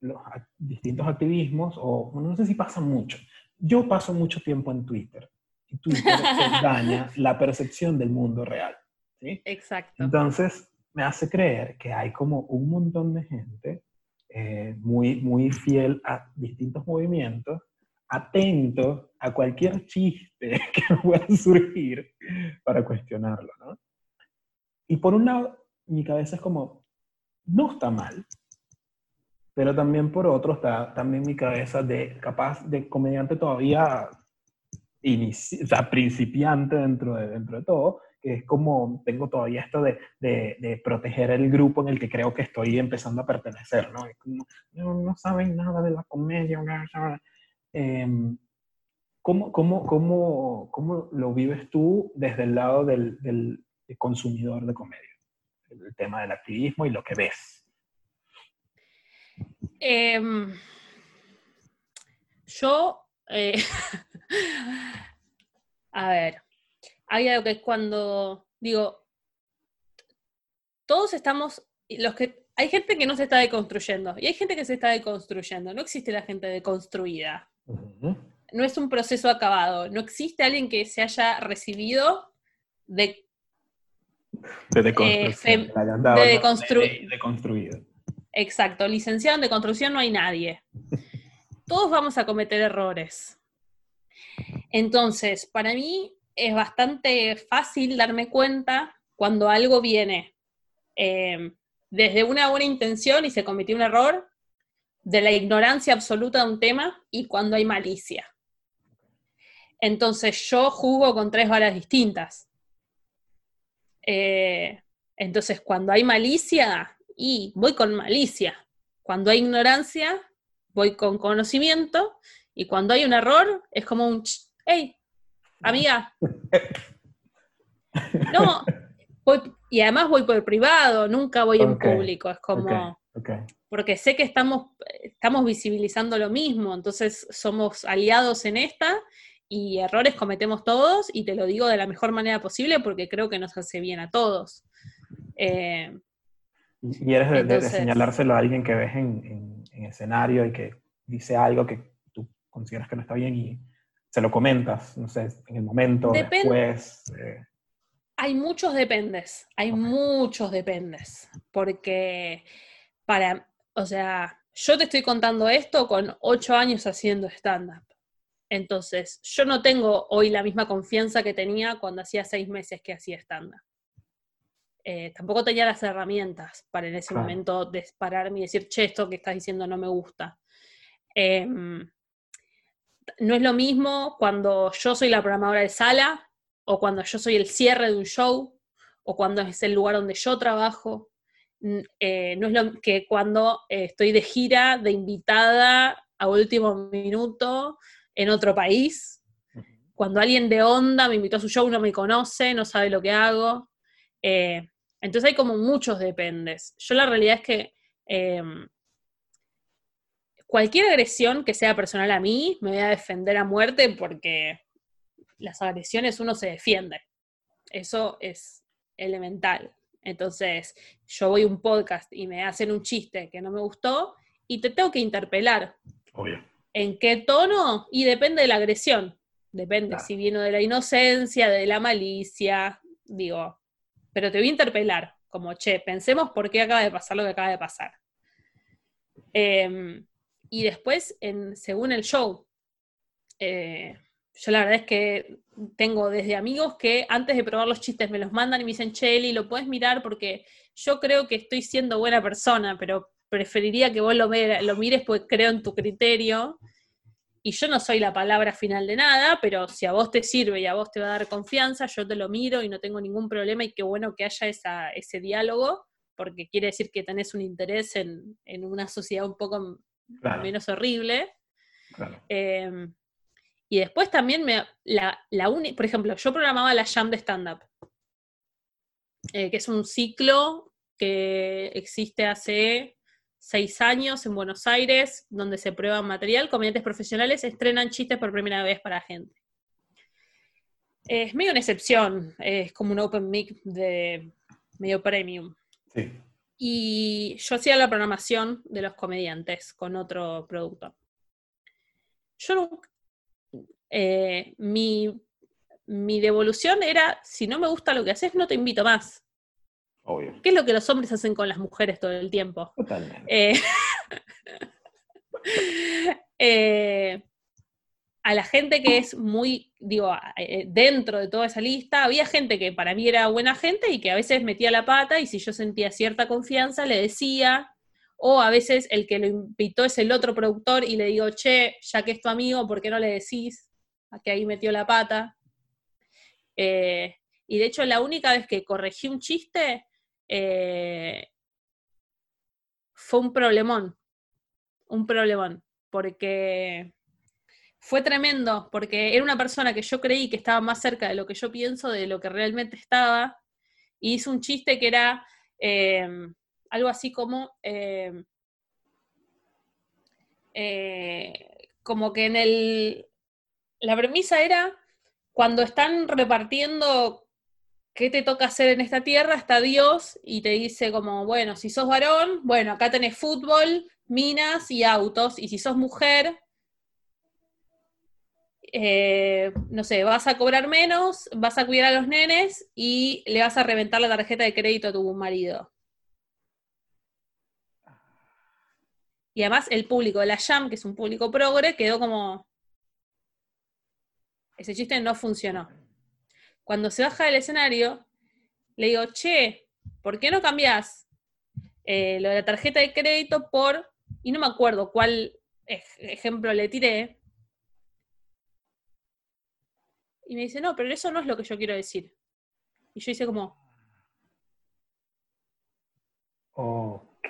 los distintos activismos, o no sé si pasa mucho, yo paso mucho tiempo en Twitter y Twitter [LAUGHS] daña la percepción del mundo real. ¿sí? Exacto. Entonces, me hace creer que hay como un montón de gente eh, muy, muy fiel a distintos movimientos, atento a cualquier chiste [LAUGHS] que pueda surgir para cuestionarlo, ¿no? Y por un lado, mi cabeza es como, no está mal, pero también por otro está también mi cabeza de capaz de comediante todavía o sea, principiante dentro de, dentro de todo, que es como tengo todavía esto de, de, proteger el grupo en el que creo que estoy empezando a pertenecer, ¿no? no, no, saben nada de la comedia, eh, ¿cómo, cómo, cómo, ¿Cómo lo vives tú desde el lado del, del consumidor de comedia? El tema del activismo y lo que ves. Em, yo, eh, [LAUGHS] a ver, hay algo que es cuando, digo, todos estamos, los que, hay gente que no se está deconstruyendo y hay gente que se está deconstruyendo, no existe la gente deconstruida. No es un proceso acabado, no existe alguien que se haya recibido de... De deconstrucción. de, deconstruido. Exacto, licenciado de construcción no hay nadie. Todos vamos a cometer errores. Entonces, para mí es bastante fácil darme cuenta cuando algo viene eh, desde una buena intención y se cometió un error, de la ignorancia absoluta de un tema y cuando hay malicia. Entonces yo jugo con tres balas distintas. Eh, entonces cuando hay malicia, y voy con malicia. Cuando hay ignorancia, voy con conocimiento y cuando hay un error, es como un, hey, amiga. [LAUGHS] No, y además voy por privado, nunca voy en público, es como, porque sé que estamos, estamos visibilizando lo mismo, entonces somos aliados en esta y errores cometemos todos y te lo digo de la mejor manera posible porque creo que nos hace bien a todos. Eh, y eres de, señalárselo a alguien que ves en, escenario y que dice algo que tú consideras que no está bien y se lo comentas, no sé, en el momento, después. Eh. Hay muchos dependes, hay muchos dependes, porque para, O sea, yo te estoy contando esto con ocho años haciendo stand-up. Entonces, yo no tengo hoy la misma confianza que tenía cuando hacía seis meses que hacía stand-up. Eh, tampoco tenía las herramientas para en ese momento dispararme y decir, che, esto que estás diciendo no me gusta. Em, no es lo mismo cuando yo soy la programadora de sala o cuando yo soy el cierre de un show o cuando es el lugar donde yo trabajo. Eh, no es lo que cuando eh, estoy de gira, de invitada a último minuto en otro país. Cuando alguien de onda me invitó a su show, no me conoce, no sabe lo que hago. Entonces hay como muchos dependes. Yo la realidad es que em, cualquier agresión que sea personal a mí, me voy a defender a muerte porque las agresiones uno se defiende. Eso es elemental. Entonces, yo voy a un podcast y me hacen un chiste que no me gustó y te tengo que interpelar. Obvio. ¿En qué tono? Y depende de la agresión. Depende si viene de la inocencia, de la malicia. Digo, pero te voy a interpelar, como, che, pensemos por qué acaba de pasar lo que acaba de pasar. Em, y después, en, según el show, eh, yo la verdad es que tengo desde amigos que antes de probar los chistes me los mandan y me dicen, Cheli, lo puedes mirar porque yo creo que estoy siendo buena persona, pero preferiría que vos lo, lo mires porque creo en tu criterio y yo no soy la palabra final de nada, pero si a vos te sirve y a vos te va a dar confianza, yo te lo miro y no tengo ningún problema y qué bueno que haya ese diálogo, porque quiere decir que tenés un interés en, una sociedad un poco menos horrible. Em, y después también me, la, la por ejemplo, yo programaba la Jam de stand-up, eh, que es un ciclo que existe hace seis años en Buenos Aires, donde se prueba material, comediantes profesionales estrenan chistes por primera vez para gente. Es medio una excepción, es como un open mic de medio premium. Sí. Y yo hacía la programación de los comediantes con otro productor. Yo eh, mi, mi devolución era, si no me gusta lo que haces, no te invito más. ¿Qué es lo que los hombres hacen con las mujeres todo el tiempo? Totalmente. Eh, [LAUGHS] eh, a la gente que es muy, digo, eh, dentro de toda esa lista, había gente que para mí era buena gente y que a veces metía la pata y si yo sentía cierta confianza le decía, o a veces el que lo invitó es el otro productor y le digo, che, ya que es tu amigo, ¿por qué no le decís a que ahí metió la pata? y de hecho la única vez que corregí un chiste eh, fue un problemón, un problemón, porque fue tremendo, porque era una persona que yo creí que estaba más cerca de lo que yo pienso, de lo que realmente estaba, y hizo un chiste que era eh, algo así como, eh, como que en el, la premisa era cuando están repartiendo ¿qué te toca hacer en esta tierra? Está Dios y te dice como, bueno, si sos varón, bueno, acá tenés fútbol, minas y autos, y si sos mujer, eh, no sé, vas a cobrar menos, vas a cuidar a los nenes y le vas a reventar la tarjeta de crédito a tu marido. Y además el público de la Jam, que es un público progre, quedó como... Ese chiste no funcionó. Cuando se baja del escenario, le digo, che, ¿por qué no cambias eh, lo de la tarjeta de crédito por, y no me acuerdo cuál ejemplo le tiré, y me dice, no, pero eso no es lo que yo quiero decir. Y yo hice como... Ok.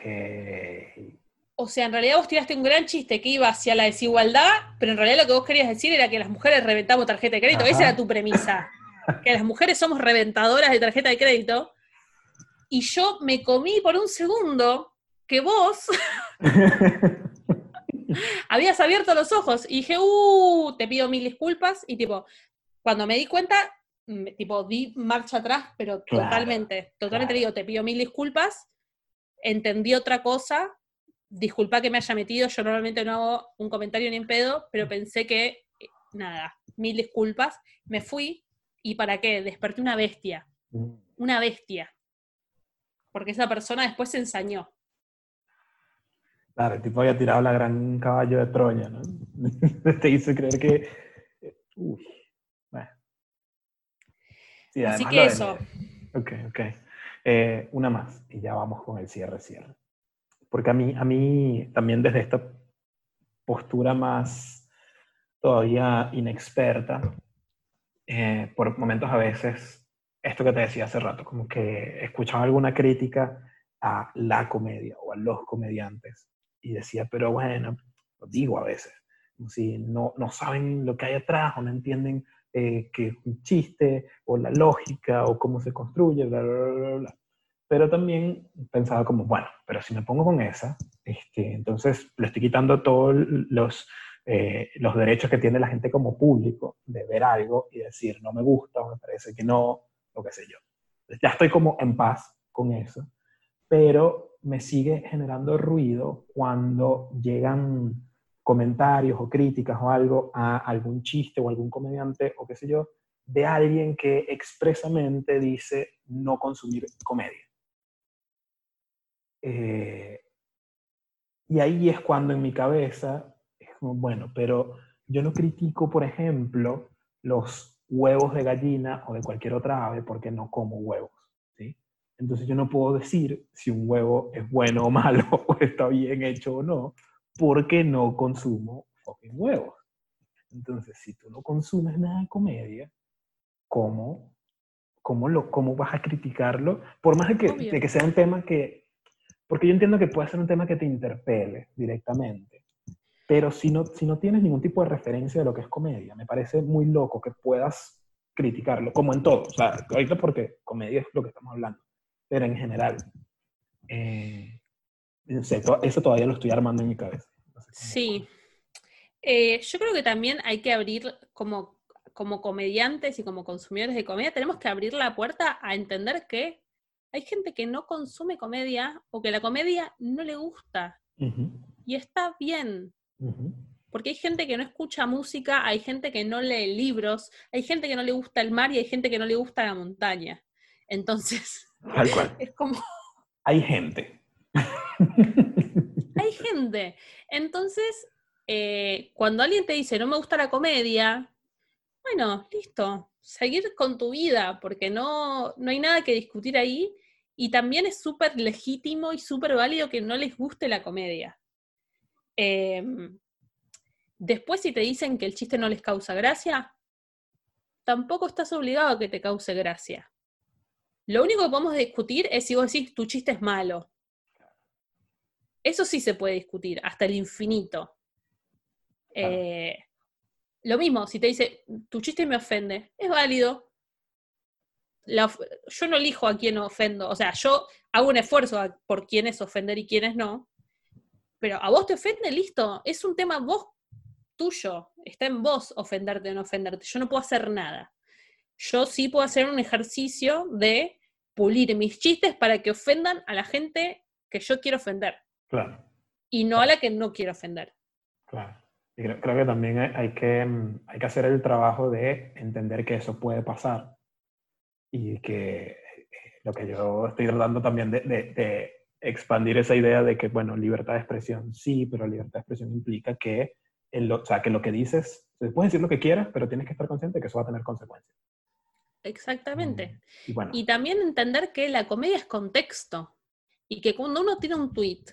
O sea, en realidad vos tiraste un gran chiste que iba hacia la desigualdad, pero en realidad lo que vos querías decir era que las mujeres reventamos tarjeta de crédito. Esa era tu premisa que las mujeres somos reventadoras de tarjeta de crédito, y yo me comí por un segundo que vos [LAUGHS] habías abierto los ojos y dije, uh, te pido mil disculpas, y tipo, cuando me di cuenta, tipo, di marcha atrás, pero totalmente, totalmente digo, te pido mil disculpas, entendí otra cosa, disculpa que me haya metido, yo normalmente no hago un comentario ni en pedo, pero pensé que, nada, mil disculpas, me fui, ¿Y para qué? Desperté una bestia. Mm. Una bestia. Porque esa persona después se ensañó. Claro, el tipo había tirado la gran caballo de Troya, ¿no? [LAUGHS] Te hizo creer que... Uy, bueno. Así que eso. Ok, ok. Eh, una más y ya vamos con el cierre, cierre. Porque a mí, a mí también desde esta postura más todavía inexperta, eh, por momentos a veces, esto que te decía hace rato, como que escuchaba alguna crítica a la comedia o a los comediantes y decía, pero bueno, lo digo a veces, como si no, no saben lo que hay atrás o no entienden eh, que es un chiste o la lógica o cómo se construye, bla, bla, bla, bla. Pero también pensaba como, bueno, pero si me pongo con esa, este, entonces le estoy quitando todos los, eh, los derechos que tiene la gente como público de ver algo y decir, no me gusta o me parece que no, o qué sé yo. Ya estoy como en paz con eso, pero me sigue generando ruido cuando llegan comentarios o críticas o algo a algún chiste o algún comediante o qué sé yo, de alguien que expresamente dice no consumir comedia. Eh, y ahí es cuando en mi cabeza como, bueno, pero yo no critico, por ejemplo, los huevos de gallina o de cualquier otra ave porque no como huevos. ¿sí? Entonces yo no puedo decir si un huevo es bueno o [LAUGHS] malo o está bien hecho o no porque no consumo fucking huevos. Entonces, si tú no consumes nada de comedia, ¿cómo, cómo, lo, cómo vas a criticarlo? Por más de que, de que sea un tema que porque yo entiendo que puede ser un tema que te interpele directamente, pero si no, si no tienes ningún tipo de referencia de lo que es comedia, me parece muy loco que puedas criticarlo, como en todo. O sea, ahorita porque comedia es lo que estamos hablando, pero en general. Eh, eso todavía lo estoy armando en mi cabeza. sí. Eh, yo creo que también hay que abrir como, como comediantes y como consumidores de comedia, tenemos que abrir la puerta a entender que hay gente que no consume comedia o que la comedia no le gusta. Y está bien. Porque hay gente que no escucha música, hay gente que no lee libros, hay gente que no le gusta el mar y hay gente que no le gusta la montaña. Entonces, Tal cual. [LAUGHS] es como... Hay gente. [LAUGHS] hay gente. Entonces, eh, cuando alguien te dice, no me gusta la comedia, bueno, listo, seguir con tu vida, porque no, no hay nada que discutir ahí y también es súper legítimo y súper válido que no les guste la comedia. Em, después, si te dicen que el chiste no les causa gracia, tampoco estás obligado a que te cause gracia. Lo único que podemos discutir es si vos decís tu chiste es malo. Eso sí se puede discutir, hasta el infinito. Eh, lo mismo, si te dice tu chiste me ofende, es válido, yo no elijo a quién ofendo, o sea, yo hago un esfuerzo por quién es ofender y quiénes no, pero a vos te ofende, listo, es un tema vos tuyo, está en vos ofenderte o no ofenderte, yo no puedo hacer nada. Yo sí puedo hacer un ejercicio de pulir mis chistes para que ofendan a la gente que yo quiero ofender. Claro. Y no a la que no quiero ofender. Claro. Y creo, creo que también hay que, hay que hacer el trabajo de entender que eso puede pasar y que eh, lo que yo estoy tratando también de, de, expandir esa idea de que, bueno, libertad de expresión sí, pero libertad de expresión implica que, el, o sea, que lo que dices, puedes decir lo que quieras, pero tienes que estar consciente de que eso va a tener consecuencias. Exactamente. Mm, y, bueno. y también entender que la comedia es contexto y que cuando uno tiene un tweet,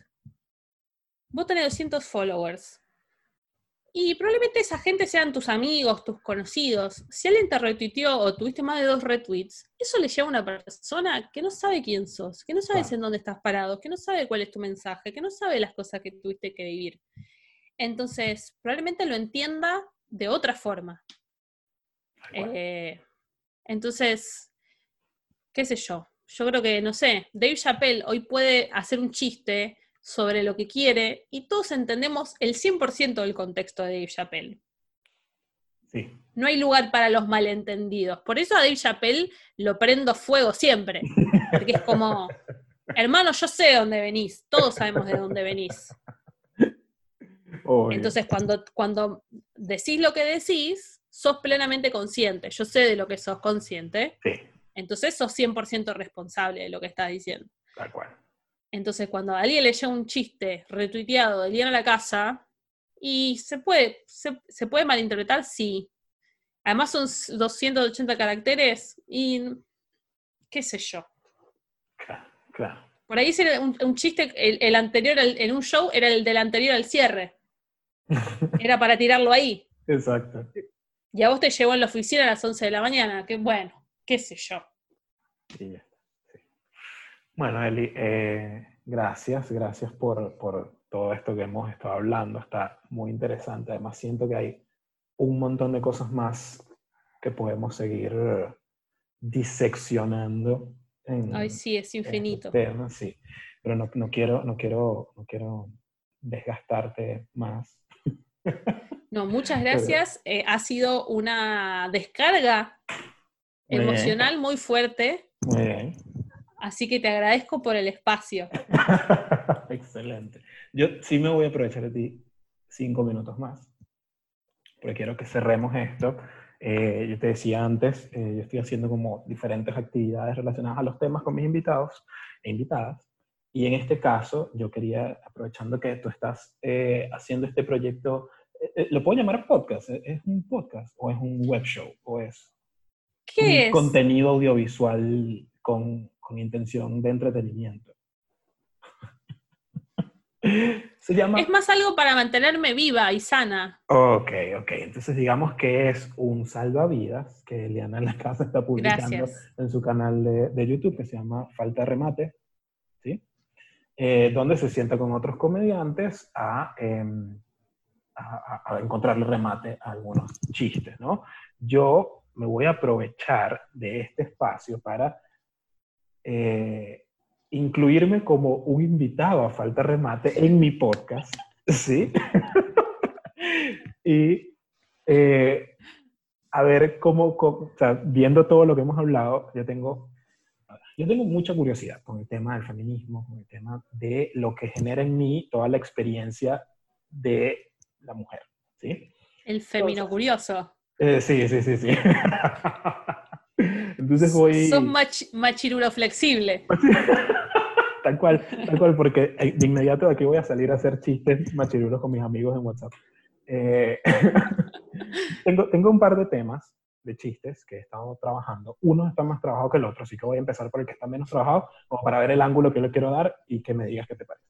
vos tenés 200 followers, y probablemente esa gente sean tus amigos, tus conocidos. Si alguien te retuiteó o tuviste más de dos retweets, eso le lleva a una persona que no sabe quién sos, que no sabes en dónde estás parado, que no sabe cuál es tu mensaje, que no sabe las cosas que tuviste que vivir. Entonces, probablemente lo entienda de otra forma. Eh, entonces, qué sé yo. Yo creo que, no sé, Dave Chappelle hoy puede hacer un chiste sobre lo que quiere y todos entendemos el 100% del contexto de Dave Chappelle. Sí. No hay lugar para los malentendidos. Por eso a Dave Chappelle lo prendo fuego siempre. Porque es como, [LAUGHS] hermano, yo sé de dónde venís. Todos sabemos de dónde venís. Entonces, cuando, cuando decís lo que decís, sos plenamente consciente. Yo sé de lo que sos consciente. Sí. Entonces, sos 100% responsable de lo que estás diciendo. Tal cual. Entonces, cuando alguien le llega un chiste retuiteado de Liana a la casa, y se puede, se, puede malinterpretar, sí. Además son 280 caracteres y qué sé yo. Claro, claro. Por ahí era un, chiste, el, anterior, en un show era el del anterior al cierre. [LAUGHS] Era para tirarlo ahí. Exacto. Y a vos te llevó en la oficina a las 11 de la mañana, que bueno, qué sé yo. Sí, Bueno, Eli, eh, gracias, gracias por, por, todo esto que hemos estado hablando. Está muy interesante. Además, siento que hay un montón de cosas más que podemos seguir diseccionando Ay, sí, es infinito. sí. Pero no, no, quiero, no, quiero, no quiero desgastarte más. [LAUGHS] No, muchas gracias. Eh, ha sido una descarga emocional muy fuerte. Muy bien. Así que te agradezco por el espacio. [LAUGHS] Excelente. Yo sí me voy a aprovechar de ti cinco minutos más, porque quiero que cerremos esto eh, yo te decía antes, eh, yo estoy haciendo como diferentes actividades relacionadas a los temas con mis invitados e invitadas. Y en este caso, yo quería, aprovechando que tú estás eh, haciendo este proyecto, ¿lo puedo llamar podcast? ¿Es un podcast o es un web show? ¿O es ¿Qué un contenido audiovisual con, con intención de entretenimiento? [LAUGHS] Es más algo para mantenerme viva y sana. Ok, ok. Entonces digamos que es un salvavidas que Eliana en la casa está publicando en su canal de, YouTube que se llama Falta Remate, ¿sí? Eh, donde se sienta con otros comediantes em, a, a, encontrarle remate a algunos chistes, ¿no? Yo me voy a aprovechar de este espacio para eh, incluirme como un invitado a falta remate en mi podcast, ¿sí? [LAUGHS] y eh, a ver cómo, o sea, viendo todo lo que hemos hablado, yo tengo, yo tengo mucha curiosidad con el tema del feminismo, con el tema de lo que genera en mí toda la experiencia de la mujer, ¿sí? El femino curioso. Eh, sí, sí, sí, sí. [LAUGHS] Entonces voy... Sos machirulo flexible. [LAUGHS] tal cual, tal cual, porque eh, de inmediato aquí voy a salir a hacer chistes machirulos con mis amigos en WhatsApp. Eh, [LAUGHS] tengo, tengo un par de temas de chistes que he estado trabajando. Uno está más trabajado que el otro, así que voy a empezar por el que está menos trabajado, como para ver el ángulo que le quiero dar y que me digas qué te parece.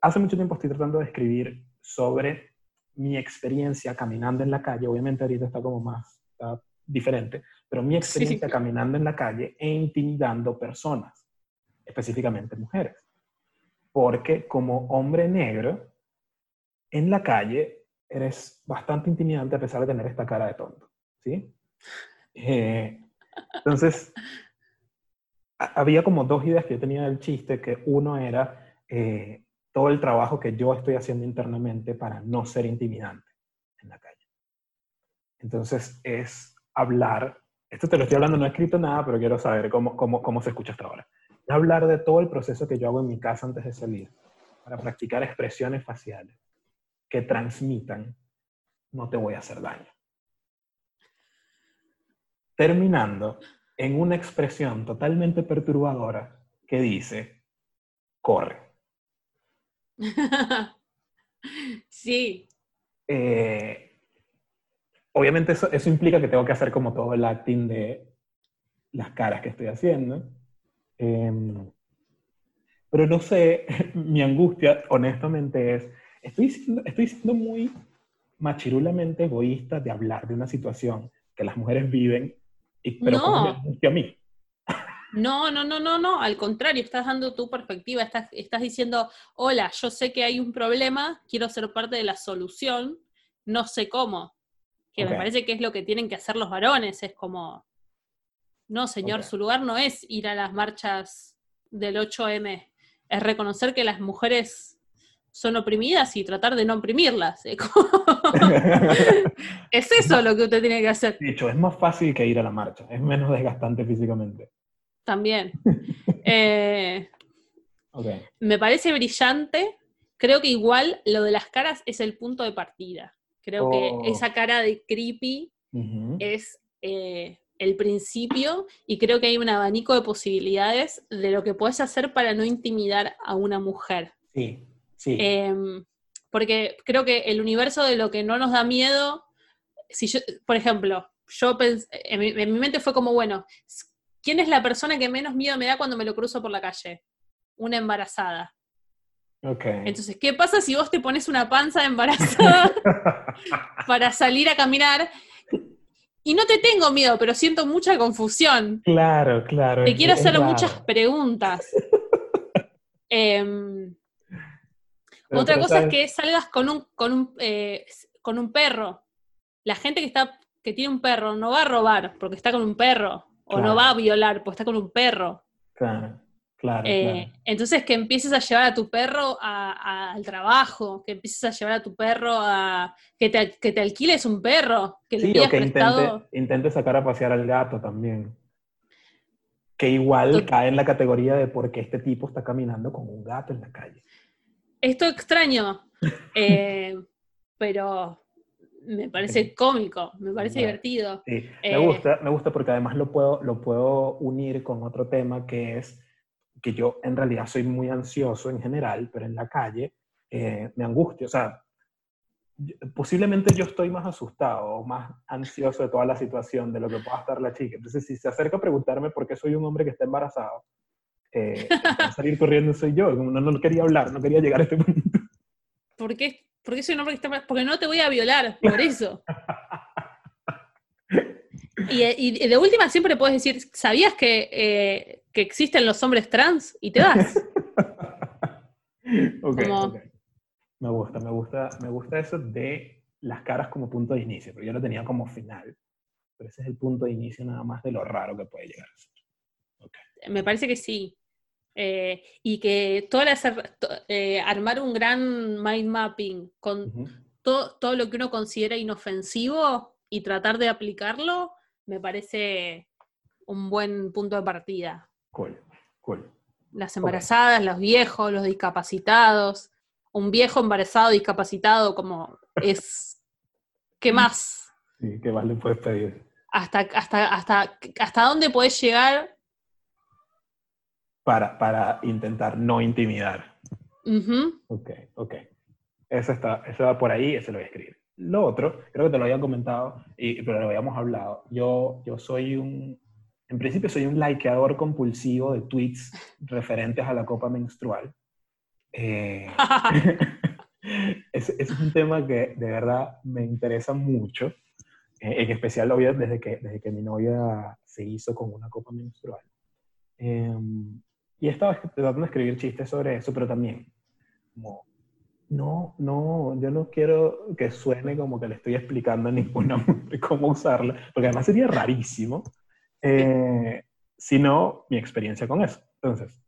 Hace mucho tiempo estoy tratando de escribir sobre mi experiencia caminando en la calle. Obviamente ahorita está como más está diferente, pero mi experiencia caminando en la calle e intimidando personas específicamente mujeres. Porque como hombre negro, en la calle eres bastante intimidante a pesar de tener esta cara de tonto. ¿sí? Eh, entonces, había como dos ideas que yo tenía del chiste, que uno era eh, todo el trabajo que yo estoy haciendo internamente para no ser intimidante en la calle. Entonces, es hablar, esto te lo estoy hablando, no he escrito nada, pero quiero saber cómo, cómo, cómo se escucha hasta ahora hablar de todo el proceso que yo hago en mi casa antes de salir, para practicar expresiones faciales que transmitan, no te voy a hacer daño. Terminando en una expresión totalmente perturbadora que dice, corre. [LAUGHS] sí. Eh, obviamente eso, eso implica que tengo que hacer como todo el acting de las caras que estoy haciendo Em, pero no sé, [LAUGHS] mi angustia, honestamente, es, estoy siendo, estoy siendo muy machirulamente egoísta de hablar de una situación que las mujeres viven, y, pero no. a mí. No, no, no, no, no, al contrario, estás dando tu perspectiva, estás, estás diciendo, hola, yo sé que hay un problema, quiero ser parte de la solución, no sé cómo. Que me parece que es lo que tienen que hacer los varones, es como, no, señor, su lugar no es ir a las marchas del 8M, es reconocer que las mujeres son oprimidas y tratar de no oprimirlas. es [LAUGHS] [LAUGHS] eso lo que usted tiene que hacer. Dicho, es más fácil que ir a la marcha, es menos desgastante físicamente. También. [LAUGHS] Eh, me parece brillante. Creo que igual lo de las caras es el punto de partida. Creo que oh. esa cara de creepy es eh, el principio y creo que hay un abanico de posibilidades de lo que puedes hacer para no intimidar a una mujer. Sí, sí. Em, porque creo que el universo de lo que no nos da miedo, si yo, por ejemplo, yo pensé, en, mi, mente fue como, bueno, ¿quién es la persona que menos miedo me da cuando me lo cruzo por la calle? Una embarazada. Okay. Entonces, ¿qué pasa si vos te pones una panza embarazada [LAUGHS] para salir a caminar? Y no te tengo miedo, pero siento mucha confusión. Claro, claro. Te quiero hacer muchas preguntas. [LAUGHS] Em, otra cosa es que salgas con un, con un, eh, con un perro. La gente que está que tiene un perro no va a robar porque está con un perro, o no va a violar porque está con un perro. Claro. Claro, eh, Entonces que empieces a llevar a tu perro al trabajo, que empieces a llevar a tu perro a... que te, que te alquiles un perro, que sí, o que intente, intente, sacar a pasear al gato también. Que igual cae en la categoría de por qué este tipo está caminando con un gato en la calle. Esto extraño, [LAUGHS] eh, pero me parece cómico, me parece divertido. Sí, me, gusta, me gusta porque además lo puedo, lo puedo unir con otro tema que es que yo en realidad soy muy ansioso en general, pero en la calle eh, me angustio. O sea, posiblemente yo estoy más asustado o más ansioso de toda la situación de lo que pueda estar la chica. Entonces, si se acerca a preguntarme por qué soy un hombre que está embarazado, eh, salir corriendo soy yo. No, no quería hablar, no quería llegar a este punto. ¿Por qué? ¿Por soy un hombre que está embarazado? Porque no te voy a violar, por [LAUGHS] eso. Y, de última siempre puedes decir, ¿sabías que, eh, que, existen los hombres trans? Y te vas. [LAUGHS] okay, Me gusta, me gusta, me gusta eso de las caras como punto de inicio, pero yo lo tenía como final. Pero ese es el punto de inicio nada más de lo raro que puede llegar a ser. Me parece que sí. Eh, y que todo eh, armar un gran mind mapping con todo, todo lo que uno considera inofensivo y tratar de aplicarlo, me parece un buen punto de partida. Cool, cool. Las embarazadas, los viejos, los discapacitados. Un viejo embarazado discapacitado como es... ¿Qué más? Sí, ¿qué más le puedes pedir? ¿Hasta, hasta, hasta, hasta dónde puedes llegar? Para, para intentar no intimidar. Ok, ok. Eso, está, eso va por ahí, eso lo voy a escribir. Lo otro, creo que te lo había comentado, y, pero lo habíamos hablado. Yo, yo soy un, en principio soy un likeador compulsivo de tweets referentes a la copa menstrual. Eh, [LAUGHS] ese, es un tema que de verdad me interesa mucho, eh, en especial desde que, desde que mi novia se hizo con una copa menstrual. Em, y estaba tratando de escribir chistes sobre eso, pero también como no, no, yo no quiero que suene como que le estoy explicando a ninguna [LAUGHS] cómo usarla, porque además sería rarísimo, eh, sino mi experiencia con eso. Entonces,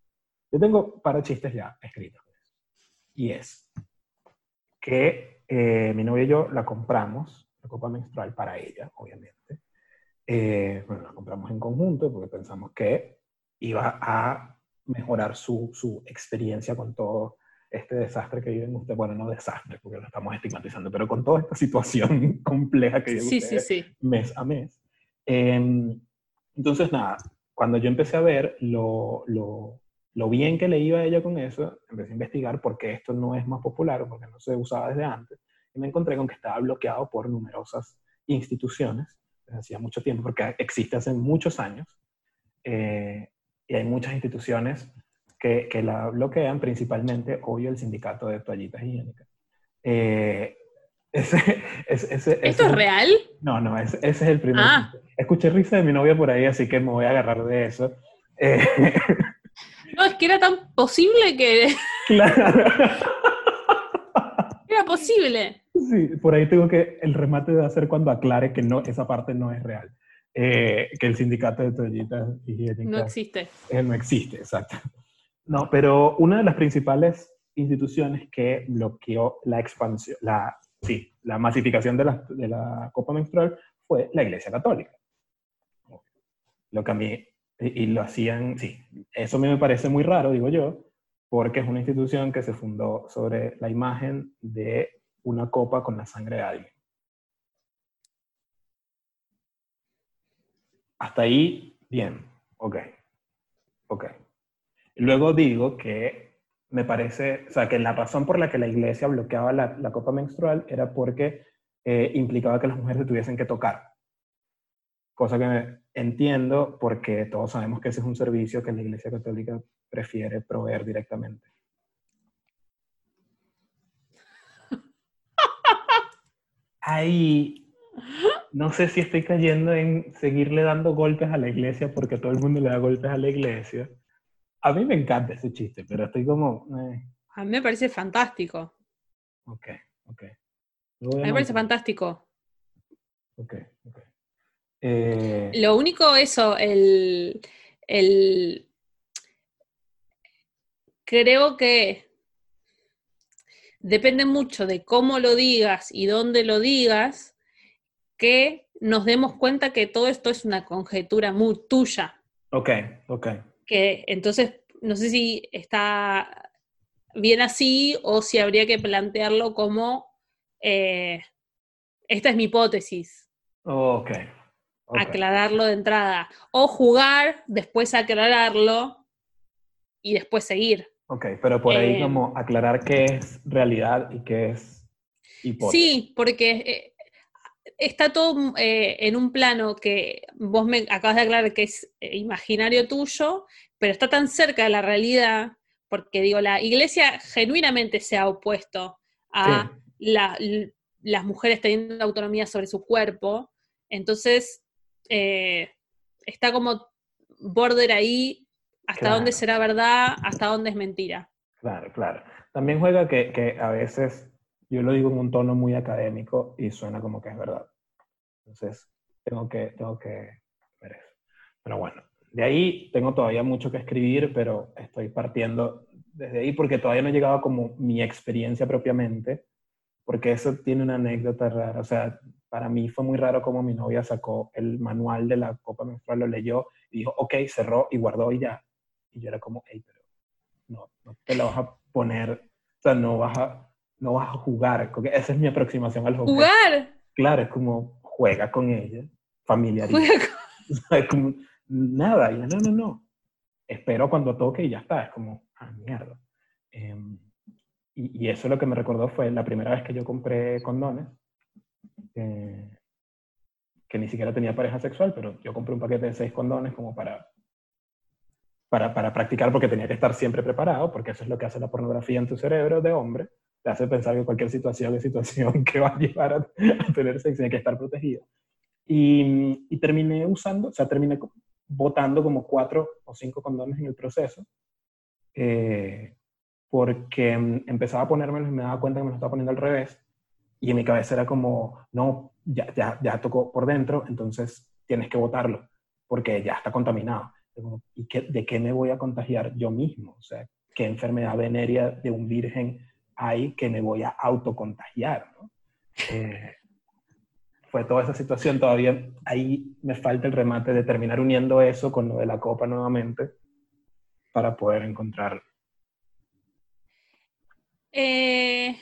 yo tengo para chistes ya escritos. Y es que eh, mi novia y yo la compramos, la copa menstrual para ella, obviamente. Eh, bueno, la compramos en conjunto porque pensamos que iba a mejorar su, su experiencia con todo este desastre que viven ustedes, bueno, no desastre, porque lo estamos estigmatizando, pero con toda esta situación [LAUGHS] compleja que viven sí, ustedes sí, sí. mes a mes. Em, entonces, nada, cuando yo empecé a ver lo, lo, lo, bien que le iba a ella con eso, empecé a investigar por qué esto no es más popular o por qué no se usaba desde antes, y me encontré con que estaba bloqueado por numerosas instituciones, desde hacía mucho tiempo, porque existe hace muchos años, eh, y hay muchas instituciones que, la bloquean, principalmente, obvio, el sindicato de toallitas higiénicas. Eh, ese, ¿Esto es real? No, no, ese, es el primer. Ah. Escuché risa de mi novia por ahí, así que me voy a agarrar de eso. Eh, [LAUGHS] no, es que era tan posible que. [LAUGHS] Claro. [LAUGHS] Era posible. Sí, por ahí tengo que. El remate de hacer cuando aclare que no, esa parte no es real. Eh, que el sindicato de toallitas higiénicas. No existe. no existe, exacto. No, pero una de las principales instituciones que bloqueó la expansión, la, sí, la masificación de la, de la copa menstrual fue la Iglesia Católica. Lo a mí, y, lo hacían, sí, eso a mí me parece muy raro, digo yo, porque es una institución que se fundó sobre la imagen de una copa con la sangre de alguien. hasta ahí, bien, ok, ok. Luego digo que me parece, o sea, que la razón por la que la iglesia bloqueaba la, la copa menstrual era porque eh, implicaba que las mujeres tuviesen que tocar. Cosa que entiendo porque todos sabemos que ese es un servicio que la iglesia católica prefiere proveer directamente. Ahí no sé si estoy cayendo en seguirle dando golpes a la iglesia porque todo el mundo le da golpes a la iglesia. A mí me encanta ese chiste, pero estoy como... Eh. A mí me parece fantástico. Ok, ok. A mí me parece fantástico. Ok, ok. Eh, Lo único, eso, el, el. Creo que depende mucho de cómo lo digas y dónde lo digas, que nos demos cuenta que todo esto es una conjetura muy tuya. Ok, ok. Que entonces, no sé si está bien así o si habría que plantearlo como, eh, esta es mi hipótesis. ok. Aclararlo de entrada. O jugar, después aclararlo y después seguir. Ok, pero por ahí eh, como aclarar qué es realidad y qué es hipótesis. Sí, porque eh, está todo eh, en un plano que vos me acabas de aclarar que es imaginario tuyo, pero está tan cerca de la realidad, porque digo, la iglesia genuinamente se ha opuesto a las mujeres teniendo autonomía sobre su cuerpo, entonces está como border ahí hasta dónde será verdad, hasta dónde es mentira. Claro, claro. También juega que, que, a veces yo lo digo en un tono muy académico y suena como que es verdad. Entonces, tengo que, tengo que ver eso. Pero bueno, de ahí tengo todavía mucho que escribir, pero estoy partiendo desde ahí porque todavía no he llegado como mi experiencia propiamente, porque eso tiene una anécdota rara. O sea, para mí fue muy raro como mi novia sacó el manual de la copa menstrual, lo leyó y dijo, ok, cerró y guardó y ya. Y yo era como, hey, pero no, no te la vas a poner, o sea, no vas a, no vas a jugar. Porque esa es mi aproximación al juego. ¿Jugar? Claro, es como, juega con ella, familiariza. [LAUGHS] Es como, nada, y no, no, no. Espero cuando toque y ya está. Es como, ah, mierda. Em, y, y, eso lo que me recordó fue la primera vez que yo compré condones, eh, que ni siquiera tenía pareja sexual, pero yo compré un paquete de seis condones como para para, para, practicar porque tenía que estar siempre preparado, porque eso es lo que hace la pornografía en tu cerebro de hombre, te hace pensar que cualquier situación es situación [LAUGHS] que va a llevar a, tener sexo, hay que estar protegido. Y, y, terminé usando, o sea, terminé botando como cuatro o cinco condones en el proceso, eh, porque mm, empezaba a ponérmelos y me daba cuenta que me lo estaba poniendo al revés, y en mi cabeza era como, no, ya, ya, ya tocó por dentro, entonces tienes que botarlo, porque ya está contaminado. ¿Y de qué me voy a contagiar yo mismo? O sea, ¿qué enfermedad venérea de un virgen hay que me voy a autocontagiar? ¿no? Eh, fue toda esa situación. Todavía ahí me falta el remate de terminar uniendo eso con lo de la copa nuevamente para poder encontrar. Eh,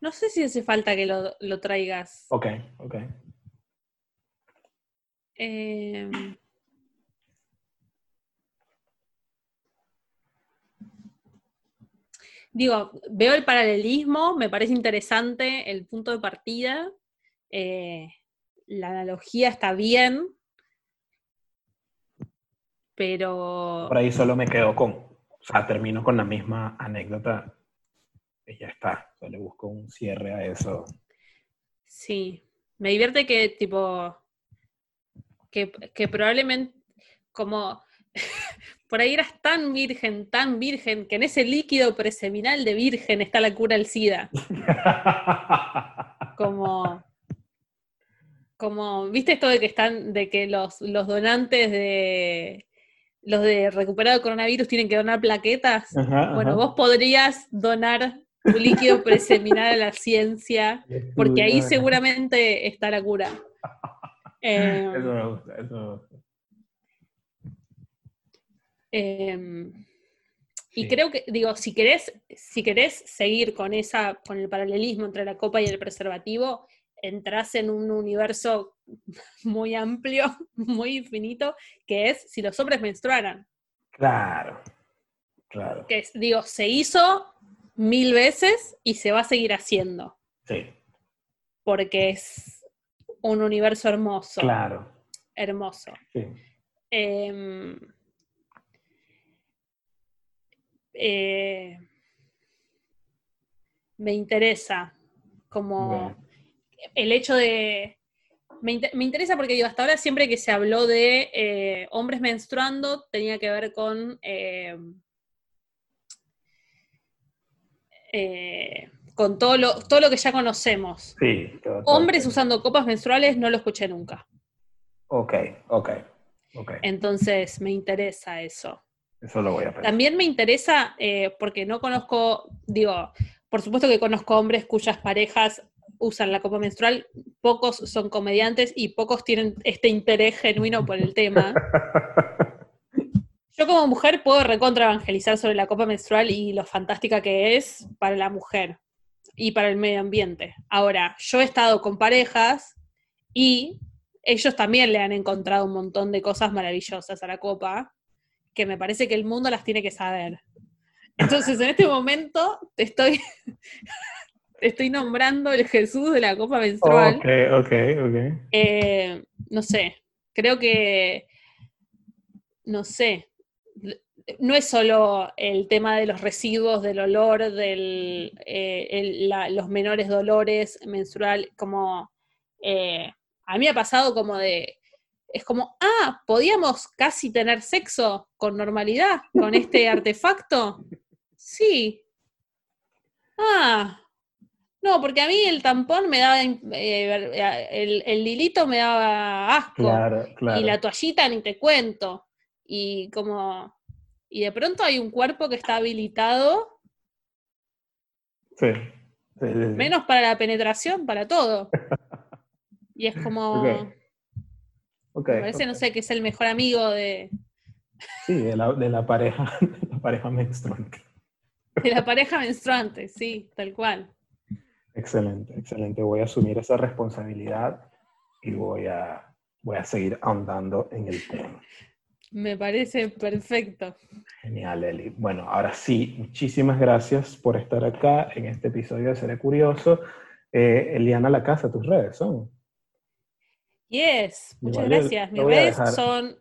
no sé si hace falta que lo, lo traigas. Ok, ok. Em, digo, veo el paralelismo, me parece interesante el punto de partida, eh, la analogía está bien, pero... Por ahí solo me quedo con, o sea, termino con la misma anécdota y ya está, o le busco un cierre a eso. Sí, me divierte que tipo que, probablemente como [LAUGHS] por ahí eras tan virgen, tan virgen, que en ese líquido preseminal de virgen está la cura al SIDA. [LAUGHS] Como, como, ¿viste esto de que están, de que los, los donantes de los de recuperado coronavirus tienen que donar plaquetas? bueno, vos podrías donar tu líquido preseminal a la ciencia, porque ahí seguramente está la cura. [LAUGHS] Em, eso me gusta, eso em, y creo que, digo, si querés, si querés seguir con esa, con el paralelismo entre la copa y el preservativo, entras en un universo [LAUGHS] muy amplio, [LAUGHS] muy infinito, que es si los hombres menstruaran. Claro, claro. Que digo, se hizo mil veces y se va a seguir haciendo. Sí. Porque es un universo hermoso. Claro. Hermoso. Sí. Em, eh, me interesa como el hecho de... Me, interesa porque digo, hasta ahora siempre que se habló de eh, hombres menstruando tenía que ver con... Eh, con todo lo, todo lo que ya conocemos. Sí, Hombres usando copas menstruales no lo escuché nunca. Ok, ok, ok. Entonces me interesa eso. Eso lo voy a pensar. También me interesa, porque no conozco, digo, por supuesto que conozco hombres cuyas parejas usan la copa menstrual, pocos son comediantes y pocos tienen este interés genuino por el tema. [LAUGHS] Yo como mujer puedo recontra evangelizar sobre la copa menstrual y lo fantástica que es para la mujer y para el medio ambiente. Ahora, yo he estado con parejas y ellos también le han encontrado un montón de cosas maravillosas a la copa que me parece que el mundo las tiene que saber. Entonces, en este momento te estoy, [LAUGHS] estoy nombrando el Jesús de la copa menstrual. Ok, ok, ok. Eh, no sé, creo que, no sé, no es solo el tema de los residuos, del olor, de eh, los menores dolores menstrual, como eh, a mí me ha pasado como de, es como, ah, podíamos casi tener sexo con normalidad con este [LAUGHS] artefacto. Sí. Ah. No, porque a mí el tampón me daba, eh, el, el, lilito me daba asco. Claro, claro. Y la toallita ni te cuento. Y como, y de pronto hay un cuerpo que está habilitado. Sí. Menos para la penetración, para todo. [LAUGHS] Y es como. Okay. Me parece, no sé, que es el mejor amigo de. Sí, de la, de la pareja, [LAUGHS] de la pareja menstruante. De la pareja menstruante, sí, tal cual. Excelente, excelente. Voy a asumir esa responsabilidad y voy a, voy a seguir ahondando en el tema. Me parece perfecto. Genial, Eli. Bueno, ahora sí, muchísimas gracias por estar acá en este episodio de Seré Curioso. Eh, Eliana La Casa, tus redes son. Yes, muchas gracias. Mis redes son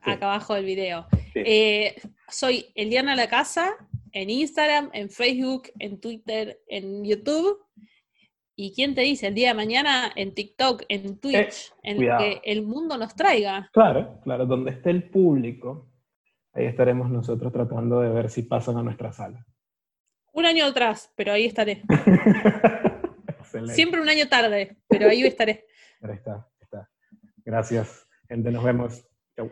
acá abajo del video. Eh, soy Eliana La Casa en Instagram, en Facebook, en Twitter, en YouTube. ¿Y quién te dice? El día de mañana en TikTok, en Twitch, eh, en lo que el mundo nos traiga. Claro, claro, donde esté el público, ahí estaremos nosotros tratando de ver si pasan a nuestra sala. Un año atrás, pero ahí estaré. [LAUGHS] Siempre un año tarde, pero ahí estaré. Ahí está, está. Gracias, gente, nos vemos. Chau.